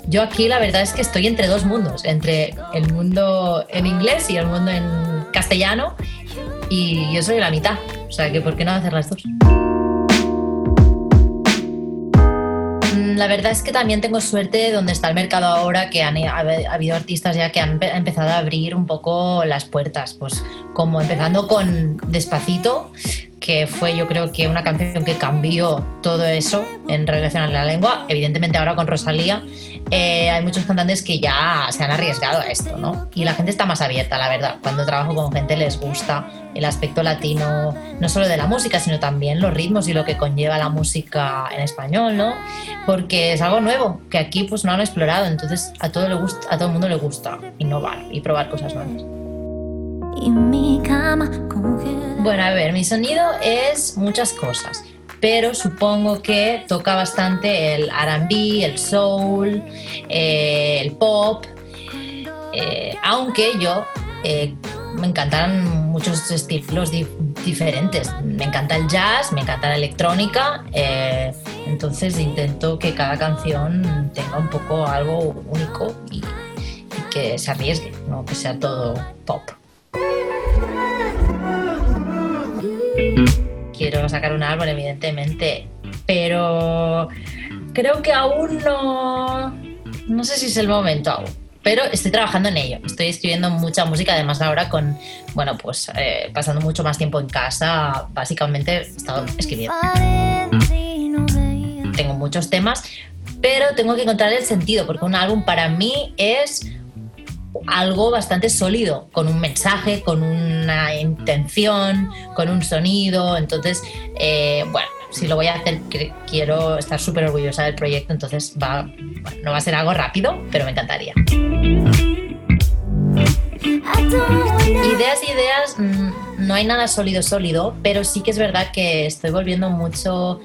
I: yo aquí la verdad es que estoy entre dos mundos, entre el mundo en inglés y el mundo en castellano, y yo soy la mitad, o sea que ¿por qué no hacer las dos? Mm, La verdad es que también tengo suerte de donde está el mercado ahora, que han, ha, ha habido artistas ya que han empe- empezado a abrir un poco las puertas, pues como empezando con Despacito, fue yo creo que una canción que cambió todo eso en relación a la lengua. Evidentemente ahora con Rosalía eh, hay muchos cantantes que ya se han arriesgado a esto, ¿no? Y la gente está más abierta, la verdad. Cuando trabajo con gente les gusta el aspecto latino, no solo de la música, sino también los ritmos y lo que conlleva la música en español, ¿no? Porque es algo nuevo que aquí pues no han explorado, entonces a todo, le gusta, a todo el mundo le gusta innovar y probar cosas nuevas. Bueno, a ver, mi sonido es muchas cosas, pero supongo que toca bastante el RB, el soul, eh, el pop, eh, aunque yo eh, me encantan muchos estilos di- diferentes. Me encanta el jazz, me encanta la electrónica, entonces intento que cada canción tenga un poco algo único y que se arriesgue, no que sea todo pop. Quiero sacar un álbum, evidentemente pero creo que aún no, no sé si es el momento aún. Pero estoy trabajando en ello. Estoy escribiendo mucha música, además ahora con, bueno, pues eh, pasando mucho más tiempo en casa, básicamente he estado escribiendo. Tengo muchos temas, pero tengo que encontrar el sentido, porque un álbum para mí es algo bastante sólido, con un mensaje, con una intención, con un sonido. Entonces, eh, bueno, si lo voy a hacer, quiero estar súper orgullosa del proyecto, entonces va, bueno, no va a ser algo rápido, pero me encantaría. Ideas, ideas, mm, no hay nada sólido, sólido, pero sí que es verdad que estoy volviendo mucho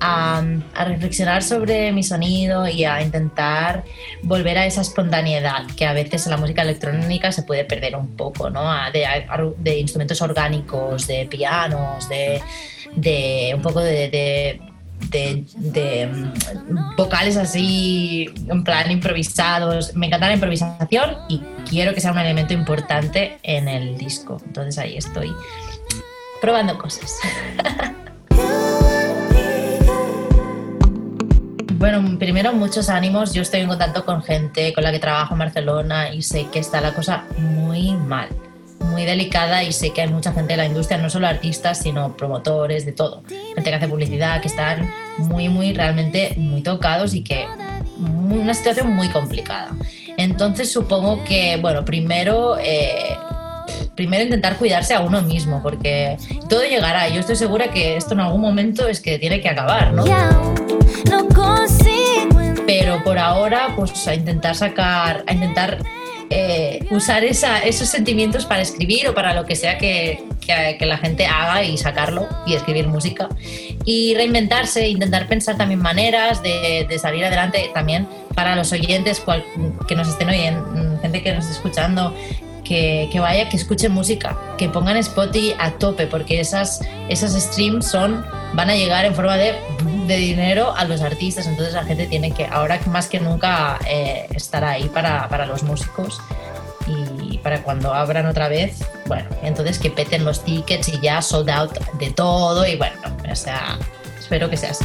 I: a, a reflexionar sobre mi sonido y a intentar volver a esa espontaneidad que a veces en la música electrónica se puede perder un poco, ¿no? De, de instrumentos orgánicos, de pianos, de, de un poco de, de- de- de, mm, vocales así, en plan improvisados. Me encanta la improvisación y quiero que sea un elemento importante en el disco. Entonces ahí estoy probando cosas. Bueno, primero muchos ánimos. Yo estoy en contacto con gente con la que trabajo en Barcelona y sé que está la cosa muy mal, muy delicada y sé que hay mucha gente de la industria, no solo artistas, sino promotores, de todo. Gente que hace publicidad, que están muy, muy, realmente muy tocados y que una situación muy complicada. Entonces supongo que, bueno, primero... eh, primero intentar cuidarse a uno mismo, porque todo llegará. Yo estoy segura que esto en algún momento es que tiene que acabar, ¿no? Pero por ahora, pues a intentar sacar, a intentar eh, usar esa- esos sentimientos para escribir o para lo que sea que, que- que la gente haga y sacarlo y escribir música. Y reinventarse, intentar pensar también maneras de, de salir adelante también para los oyentes cual- que nos estén oyendo, gente que nos esté escuchando, que, que vaya, que escuchen música, que pongan Spotify a tope, porque esas, esas streams son, van a llegar en forma de, de dinero a los artistas, entonces la gente tiene que, ahora más que nunca, eh, estar ahí para, para los músicos y para cuando abran otra vez, bueno, entonces que peten los tickets y ya sold out de todo y bueno, o sea, espero que sea así.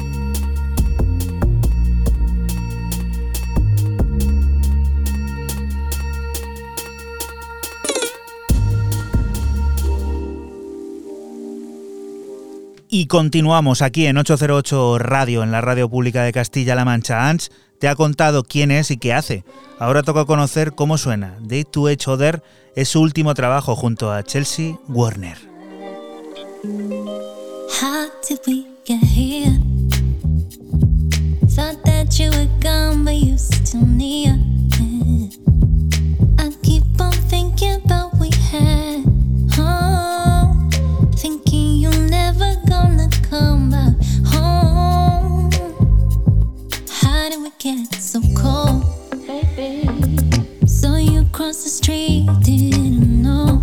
B: Y continuamos aquí en 808 Radio, en la radio pública de Castilla-La Mancha. Ans te ha contado quién es y qué hace. Ahora toca conocer cómo suena. Day to Each Other es su último trabajo junto a Chelsea Warner.
J: Come back home. How did we get so cold? Baby. So you crossed the street, didn't know.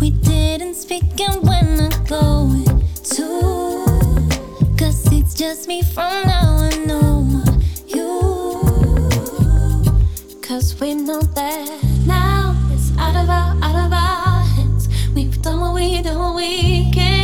J: We didn't speak and when I go to Cause it's just me from now on, no more we know that now it's out of our, out of our hands We've done what we what we can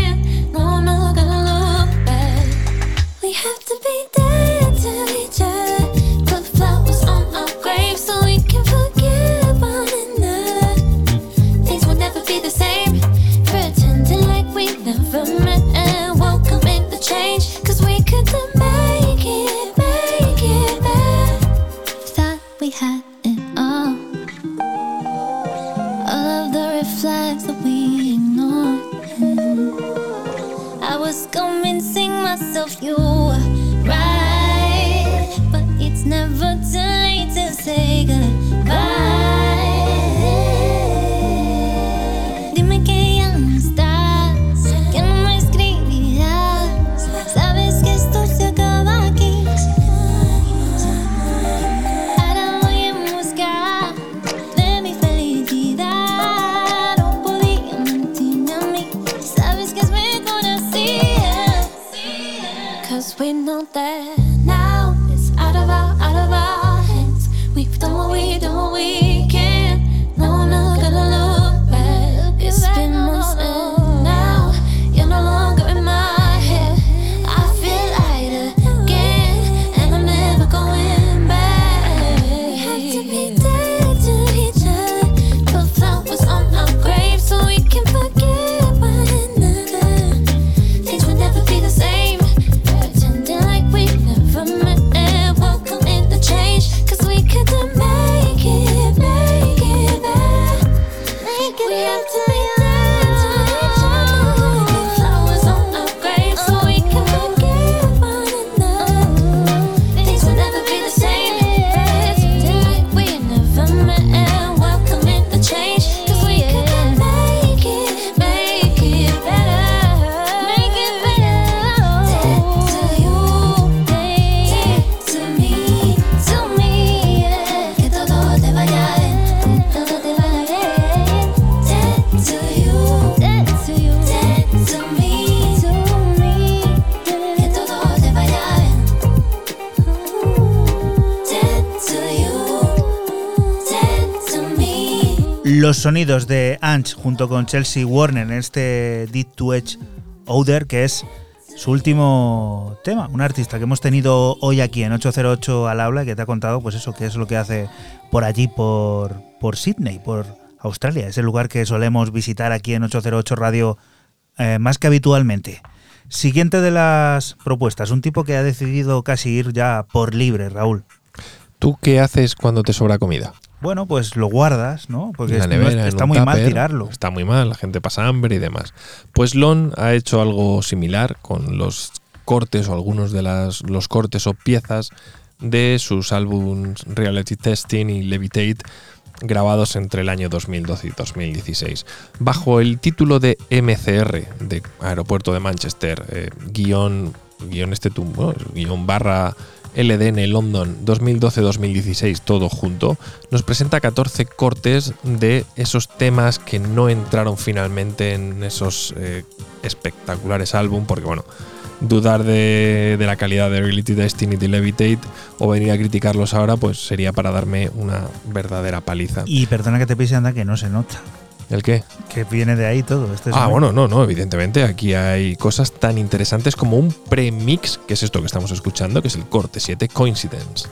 B: Los sonidos de Ange junto con Chelsea Warner en este Deep to Edge Oder, que es su último tema, un artista que hemos tenido hoy aquí en 808 al aula, que te ha contado, pues eso, qué es lo que hace por allí, por, por Sydney, por Australia, es el lugar que solemos visitar aquí en 808 Radio eh, más que habitualmente. Siguiente de las propuestas, un tipo que ha decidido casi ir ya por libre, Raúl.
D: ¿Tú qué haces cuando te sobra comida?
B: Bueno, pues lo guardas, ¿no? Porque es-
D: nevera,
B: está muy mal tirarlo.
D: Está muy mal, la gente pasa hambre y demás. Pues Lon ha hecho algo similar con los cortes o algunos de las, los cortes o piezas de sus álbumes Reality Testing y Levitate grabados entre el año 2012 y 2016. Bajo el título de MCR, de Aeropuerto de Manchester, eh, guion, guion este tum- bueno, guion barra LDN London 2012-2016, todo junto, nos presenta 14 cortes de esos temas que no entraron finalmente en esos eh, espectaculares álbum, porque bueno, dudar de, de la calidad de Reality Destiny y Levitate o venir a criticarlos ahora, pues sería para darme una verdadera paliza.
B: Y perdona que te pise, anda, que no se nota.
D: ¿El qué?
B: Que viene de ahí todo. Este
D: Ah, bueno, no, no, evidentemente aquí hay cosas tan interesantes como un premix, que es esto que estamos escuchando, que es el corte 7 Coincidence.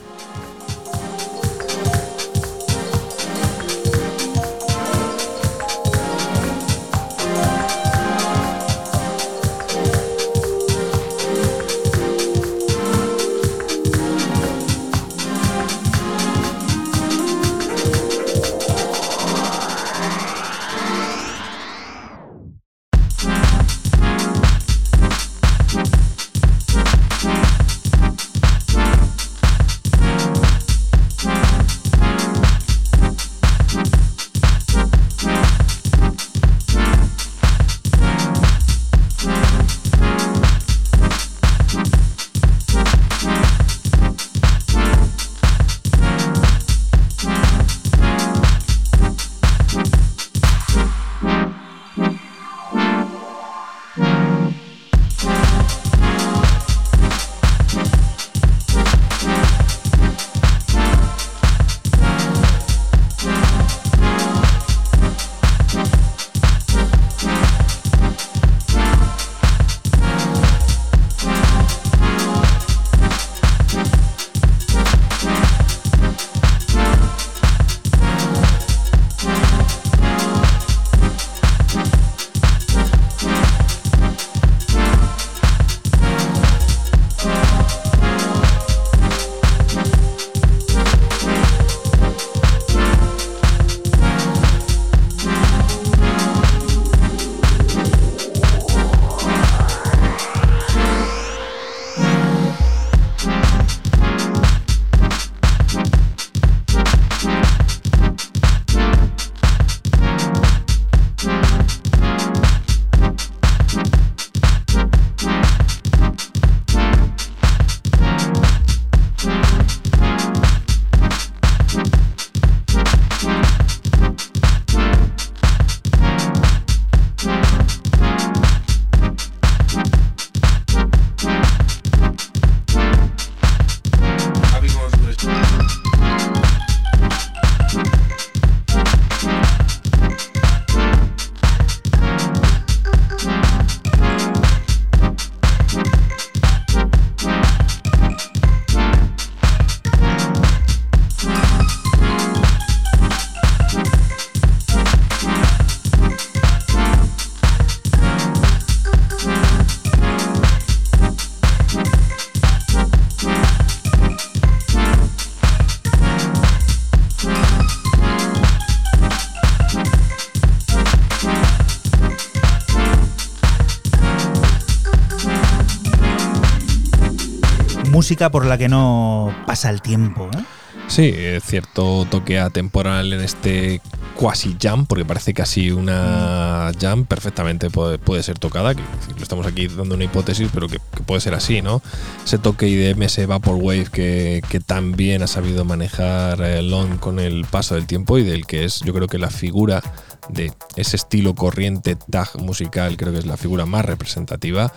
B: Música por la que no pasa el tiempo. ¿eh?
D: Sí, cierto toque atemporal en este quasi jam, porque parece casi una jam perfectamente puede, puede ser tocada, que lo estamos aquí dando una hipótesis, pero que, puede ser así, ¿no? Ese toque IDM, ese Vaporwave que, que tan bien ha sabido manejar eh, Long con el paso del tiempo y del que es, yo creo que la figura de ese estilo corriente tag musical, creo que es la figura más representativa.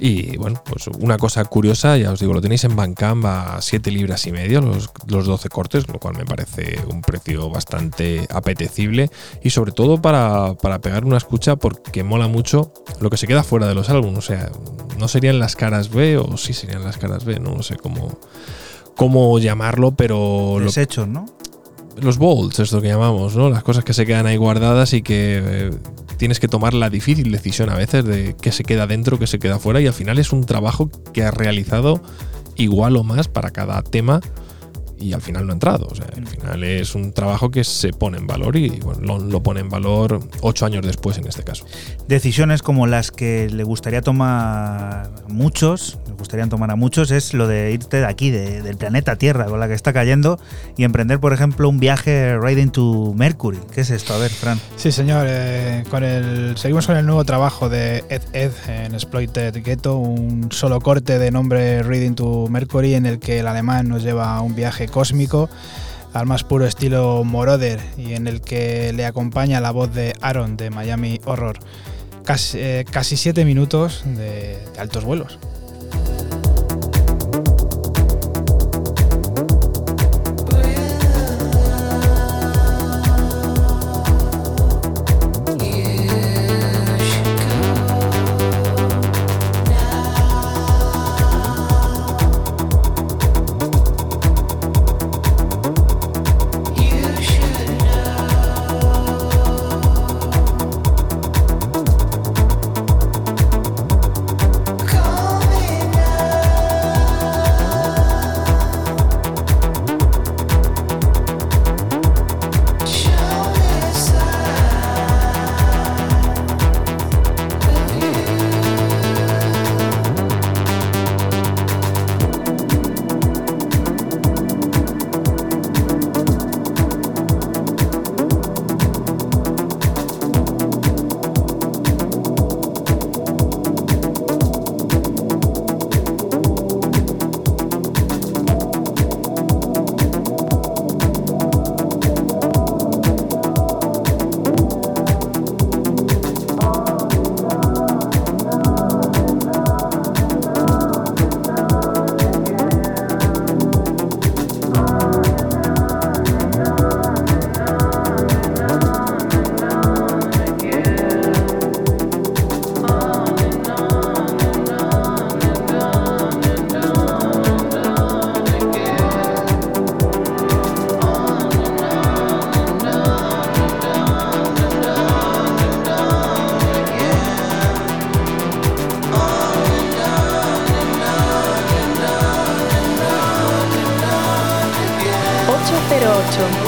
D: Y bueno, pues una cosa curiosa, ya os digo, lo tenéis en Bandcamp a 7 libras y medio, los, los 12 cortes, lo cual me parece un precio bastante apetecible y sobre todo para, para pegar una escucha porque mola mucho lo que se queda fuera de los álbumes. O sea, no serían las caras B o sí serían las caras B, no, sé cómo, cómo llamarlo, pero... lo-
B: Desechos, ¿no?
D: Los bolts, es lo que llamamos, ¿no? Las cosas que se quedan ahí guardadas y que eh, tienes que tomar la difícil decisión a veces de qué se queda dentro, qué se queda fuera. Y al final es un trabajo que has realizado igual o más para cada tema y al final no ha entrado. O sea, al final es un trabajo que se pone en valor y bueno, lo, lo pone en valor ocho años después en este caso.
B: Decisiones como las que le gustaría tomar a muchos, le gustarían tomar a muchos, es lo de irte de aquí, de- del planeta Tierra, con la que está cayendo, y emprender, por ejemplo, un viaje riding to Mercury. ¿Qué es esto? A ver, Fran.
C: Sí, señor. eh, con el, seguimos con el nuevo trabajo de Ed Ed en Exploited Ghetto, un solo corte de nombre Reading to Mercury en el que el alemán nos lleva a un viaje cósmico al más puro estilo Moroder y en el que le acompaña la voz de Aaron de Miami Horror. Casi, eh, casi siete minutos de- de altos vuelos. autumn.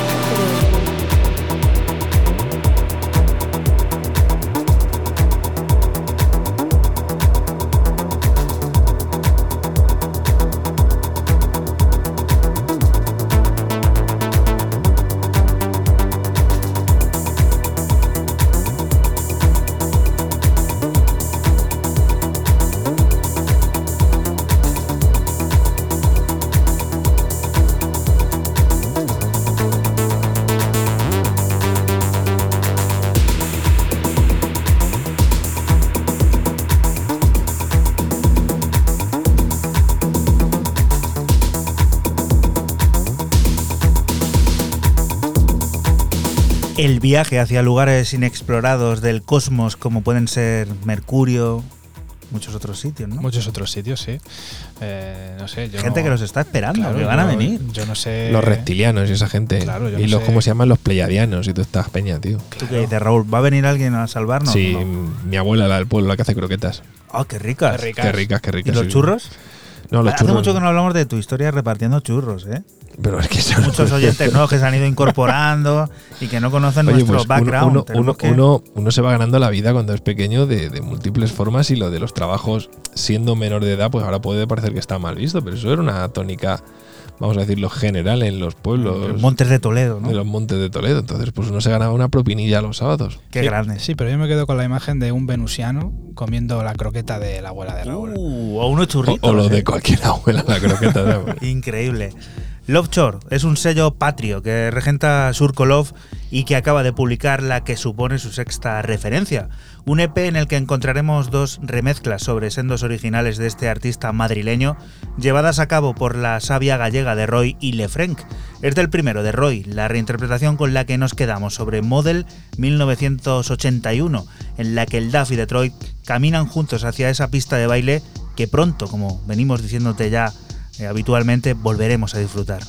B: El viaje hacia lugares inexplorados del cosmos, como pueden ser Mercurio, muchos otros sitios, ¿no?
C: Muchos otros sitios, sí. Eh, no sé, yo
B: Gente
C: no-
B: que los está esperando,
C: Claro,
B: que van a venir.
C: Yo no sé.
D: Los reptilianos y esa gente.
C: Claro, yo
D: y
C: no
D: los,
C: sé.
D: ¿cómo se llaman? Los pleiadianos y todas estas peñas, tío.
B: ¿Tú qué dices, Raúl? ¿Va a venir alguien a salvarnos?
D: sí, mi abuela, la del pueblo, la que hace croquetas.
B: Ah, qué ricas.
C: Qué ricas.
D: Qué ricas, qué
B: ¿Y
D: ricas.
B: los
D: sí.
B: churros?
D: No, los
B: Hace
D: churros
B: mucho que no hablamos de tu historia repartiendo churros, ¿eh?
D: Pero es que
B: Hay muchos oyentes nuevos que se han ido incorporando y que no conocen
D: Oye,
B: nuestro
D: pues
B: background.
D: Uno, uno-
B: que-
D: uno- uno se va ganando la vida cuando es pequeño de, de múltiples formas y lo de los trabajos siendo menor de edad, pues ahora puede parecer que está mal visto, pero eso era una tónica, vamos a decirlo, general en los pueblos.
B: Los Montes de Toledo, ¿no?
D: De los montes de Toledo. Entonces, pues uno se ganaba una propinilla los sábados.
B: Qué
C: Sí,
B: grande.
C: Sí, pero yo me quedo con la imagen de un venusiano comiendo la croqueta de la abuela de Raúl.
B: Uh, o unos
D: O,
B: churritos.
D: o lo
B: ¿eh?
D: de cualquier abuela, la croqueta. ¿sabes?
B: Increíble. Love Shore es un sello patrio que regenta Surco Love y que acaba de publicar la que supone su sexta referencia. Un EP en el que encontraremos dos remezclas sobre sendos originales de este artista madrileño, llevadas a cabo por la sabia gallega de Roy y Lefranc. Es del primero de Roy, la reinterpretación con la que nos quedamos sobre Model 1981, en la que el Duff y Detroit caminan juntos hacia esa pista de baile que pronto, como venimos diciéndote ya habitualmente, volveremos a disfrutar.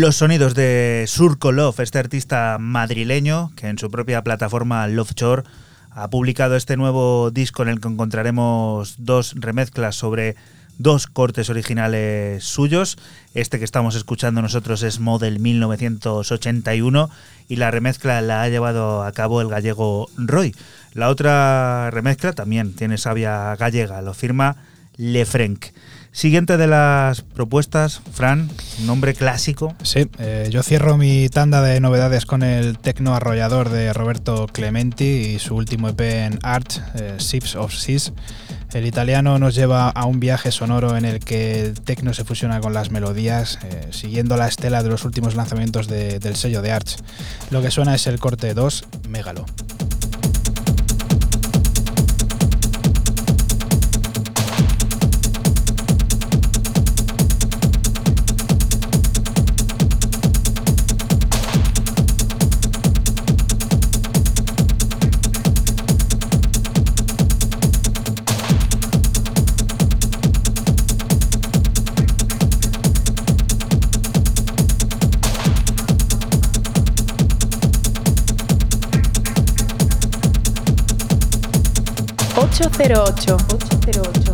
B: Los sonidos de Surco Love, este artista madrileño que en su propia plataforma Love Shore ha publicado este nuevo disco en el que encontraremos dos remezclas sobre dos cortes originales suyos. Este que estamos escuchando nosotros es Model 1981 y la remezcla la ha llevado a cabo el gallego Roy. La otra remezcla también tiene sabia gallega, lo firma Lefranc. Siguiente de las propuestas, Fran, nombre clásico.
C: Sí, eh, yo cierro mi tanda de novedades con el tecno arrollador de Roberto Clementi y su último EP en Art, eh, Ships of Seas. El italiano nos lleva a un viaje sonoro en el que el tecno se fusiona con las melodías, eh, siguiendo la estela de los últimos lanzamientos de- del sello de Arch. Lo que suena es el corte 2, Megalo.
E: 808. 808.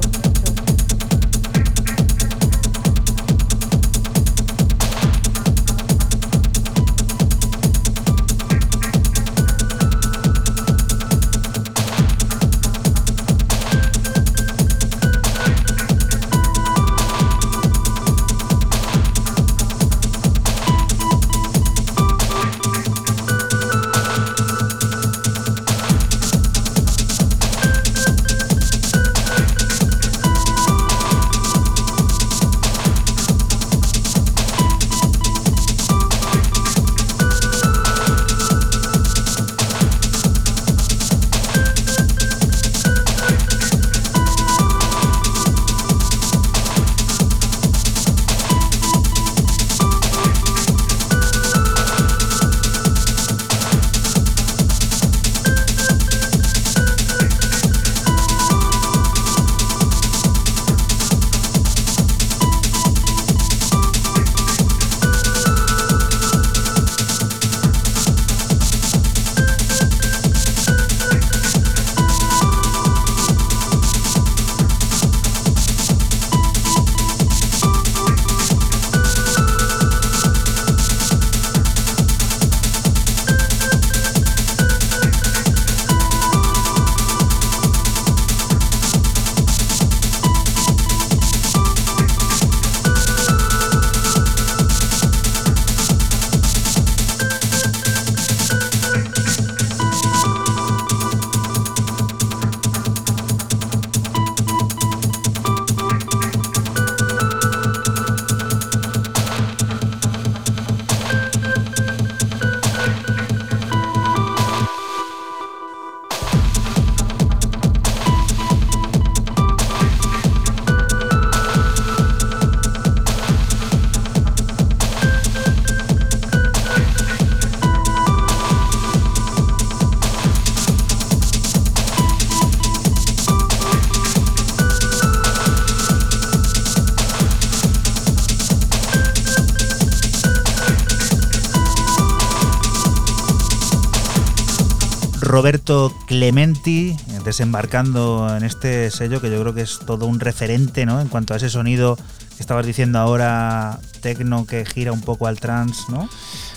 B: Roberto Clementi desembarcando en este sello que yo creo que es todo un referente ¿no? en cuanto a ese sonido que estabas diciendo ahora, tecno que gira un poco al trance, ¿no?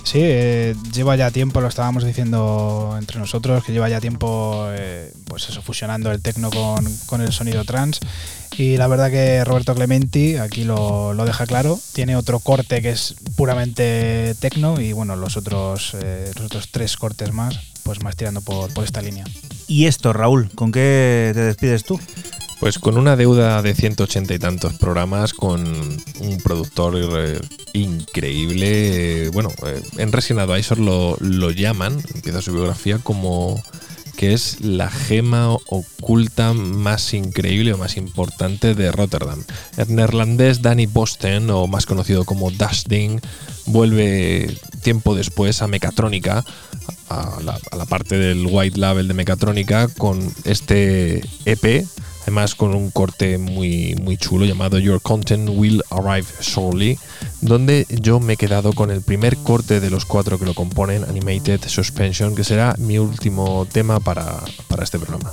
C: Sí, eh, lleva ya tiempo, lo estábamos diciendo entre nosotros, que lleva ya tiempo eh, pues eso, fusionando el tecno con, el sonido trance. Y la verdad que Roberto Clementi aquí lo, deja claro. Tiene otro corte que es puramente tecno y bueno, los otros, eh, los otros tres cortes más, pues más tirando por, por esta línea.
B: Y esto, Raúl, ¿con qué te despides tú?
D: Pues con una deuda de 180 y tantos programas, con un productor eh, increíble. eh, bueno, eh, en Resident Advisor lo, lo llaman, empieza su biografía como que es la gema oculta más increíble o más importante de Rotterdam. El neerlandés Danny Bosten, o más conocido como Dashing, vuelve tiempo después a Mecatrónica, a la, parte del White Label de Mecatrónica, con este EP, además con un corte muy, muy chulo llamado Your Content Will Arrive Shortly, donde yo me he quedado con el primer corte de los cuatro que lo componen, Animated Suspension, que será mi último tema para, para este programa.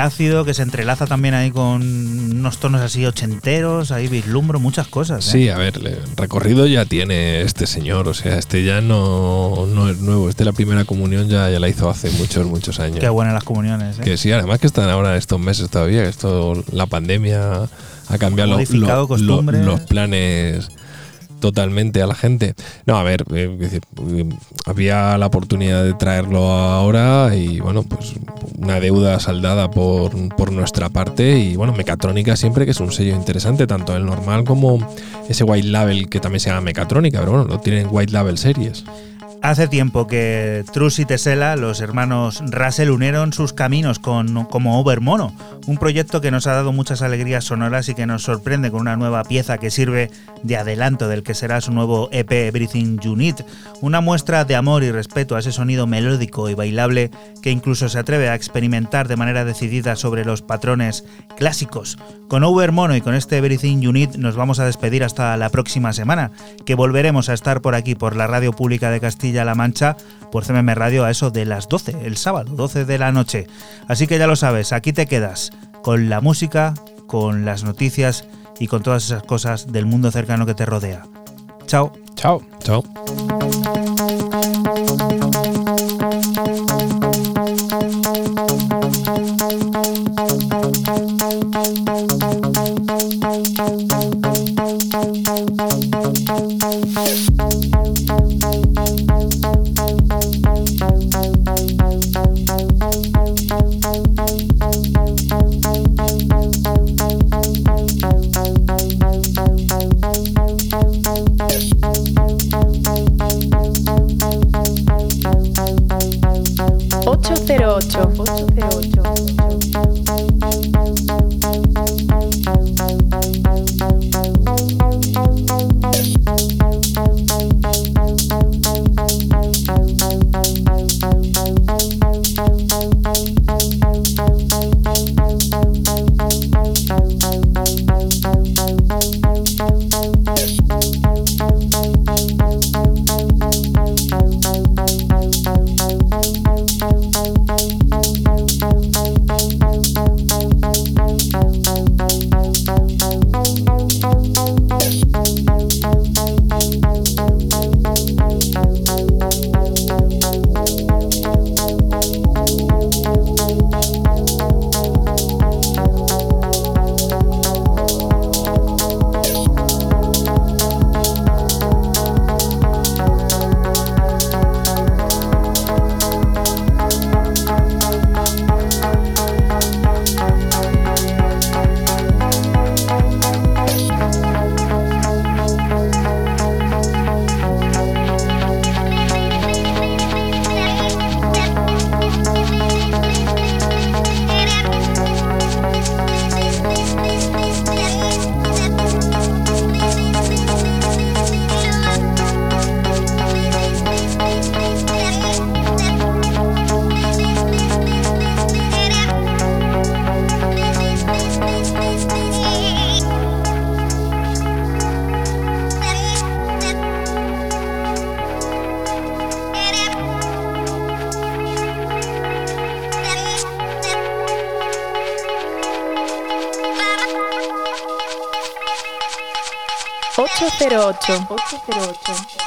B: Ácido que se entrelaza también ahí con unos tonos así ochenteros, ahí vislumbro muchas cosas. ¿eh?
D: Sí, a ver, recorrido ya tiene este señor, o sea, este ya no, no es nuevo, este la primera comunión ya, ya la hizo hace muchos, muchos años.
B: Qué buenas las comuniones. ¿eh?
D: Que sí, además que están ahora estos meses todavía, esto, la pandemia ha cambiado los planes totalmente a la gente. No, a ver, eh, eh, había la oportunidad de traerlo ahora y bueno, pues una deuda saldada por, por nuestra parte y bueno, Mecatrónica siempre que es un sello interesante, tanto el normal como ese White Label que también se llama Mecatrónica, pero bueno, lo tienen White Label Series.
B: Hace tiempo que Trus y Tesela, los hermanos Russell, unieron sus caminos con, como Overmono, un proyecto que nos ha dado muchas alegrías sonoras y que nos sorprende con una nueva pieza que sirve de adelanto del que será su nuevo EP Everything You Need, una muestra de amor y respeto a ese sonido melódico y bailable que incluso se atreve a experimentar de manera decidida sobre los patrones clásicos. Con Overmono y con este Everything You Need nos vamos a despedir hasta la próxima semana, que volveremos a estar por aquí, por la Radio Pública de Castilla-La Mancha, por CMM Radio a eso de las 12, el sábado, 12 de la noche. Así que ya lo sabes, aquí te quedas con la música, con las noticias y con todas esas cosas del mundo cercano que te rodea. Chao.
C: Chao.
D: Chao.
E: Cero ocho
K: 808.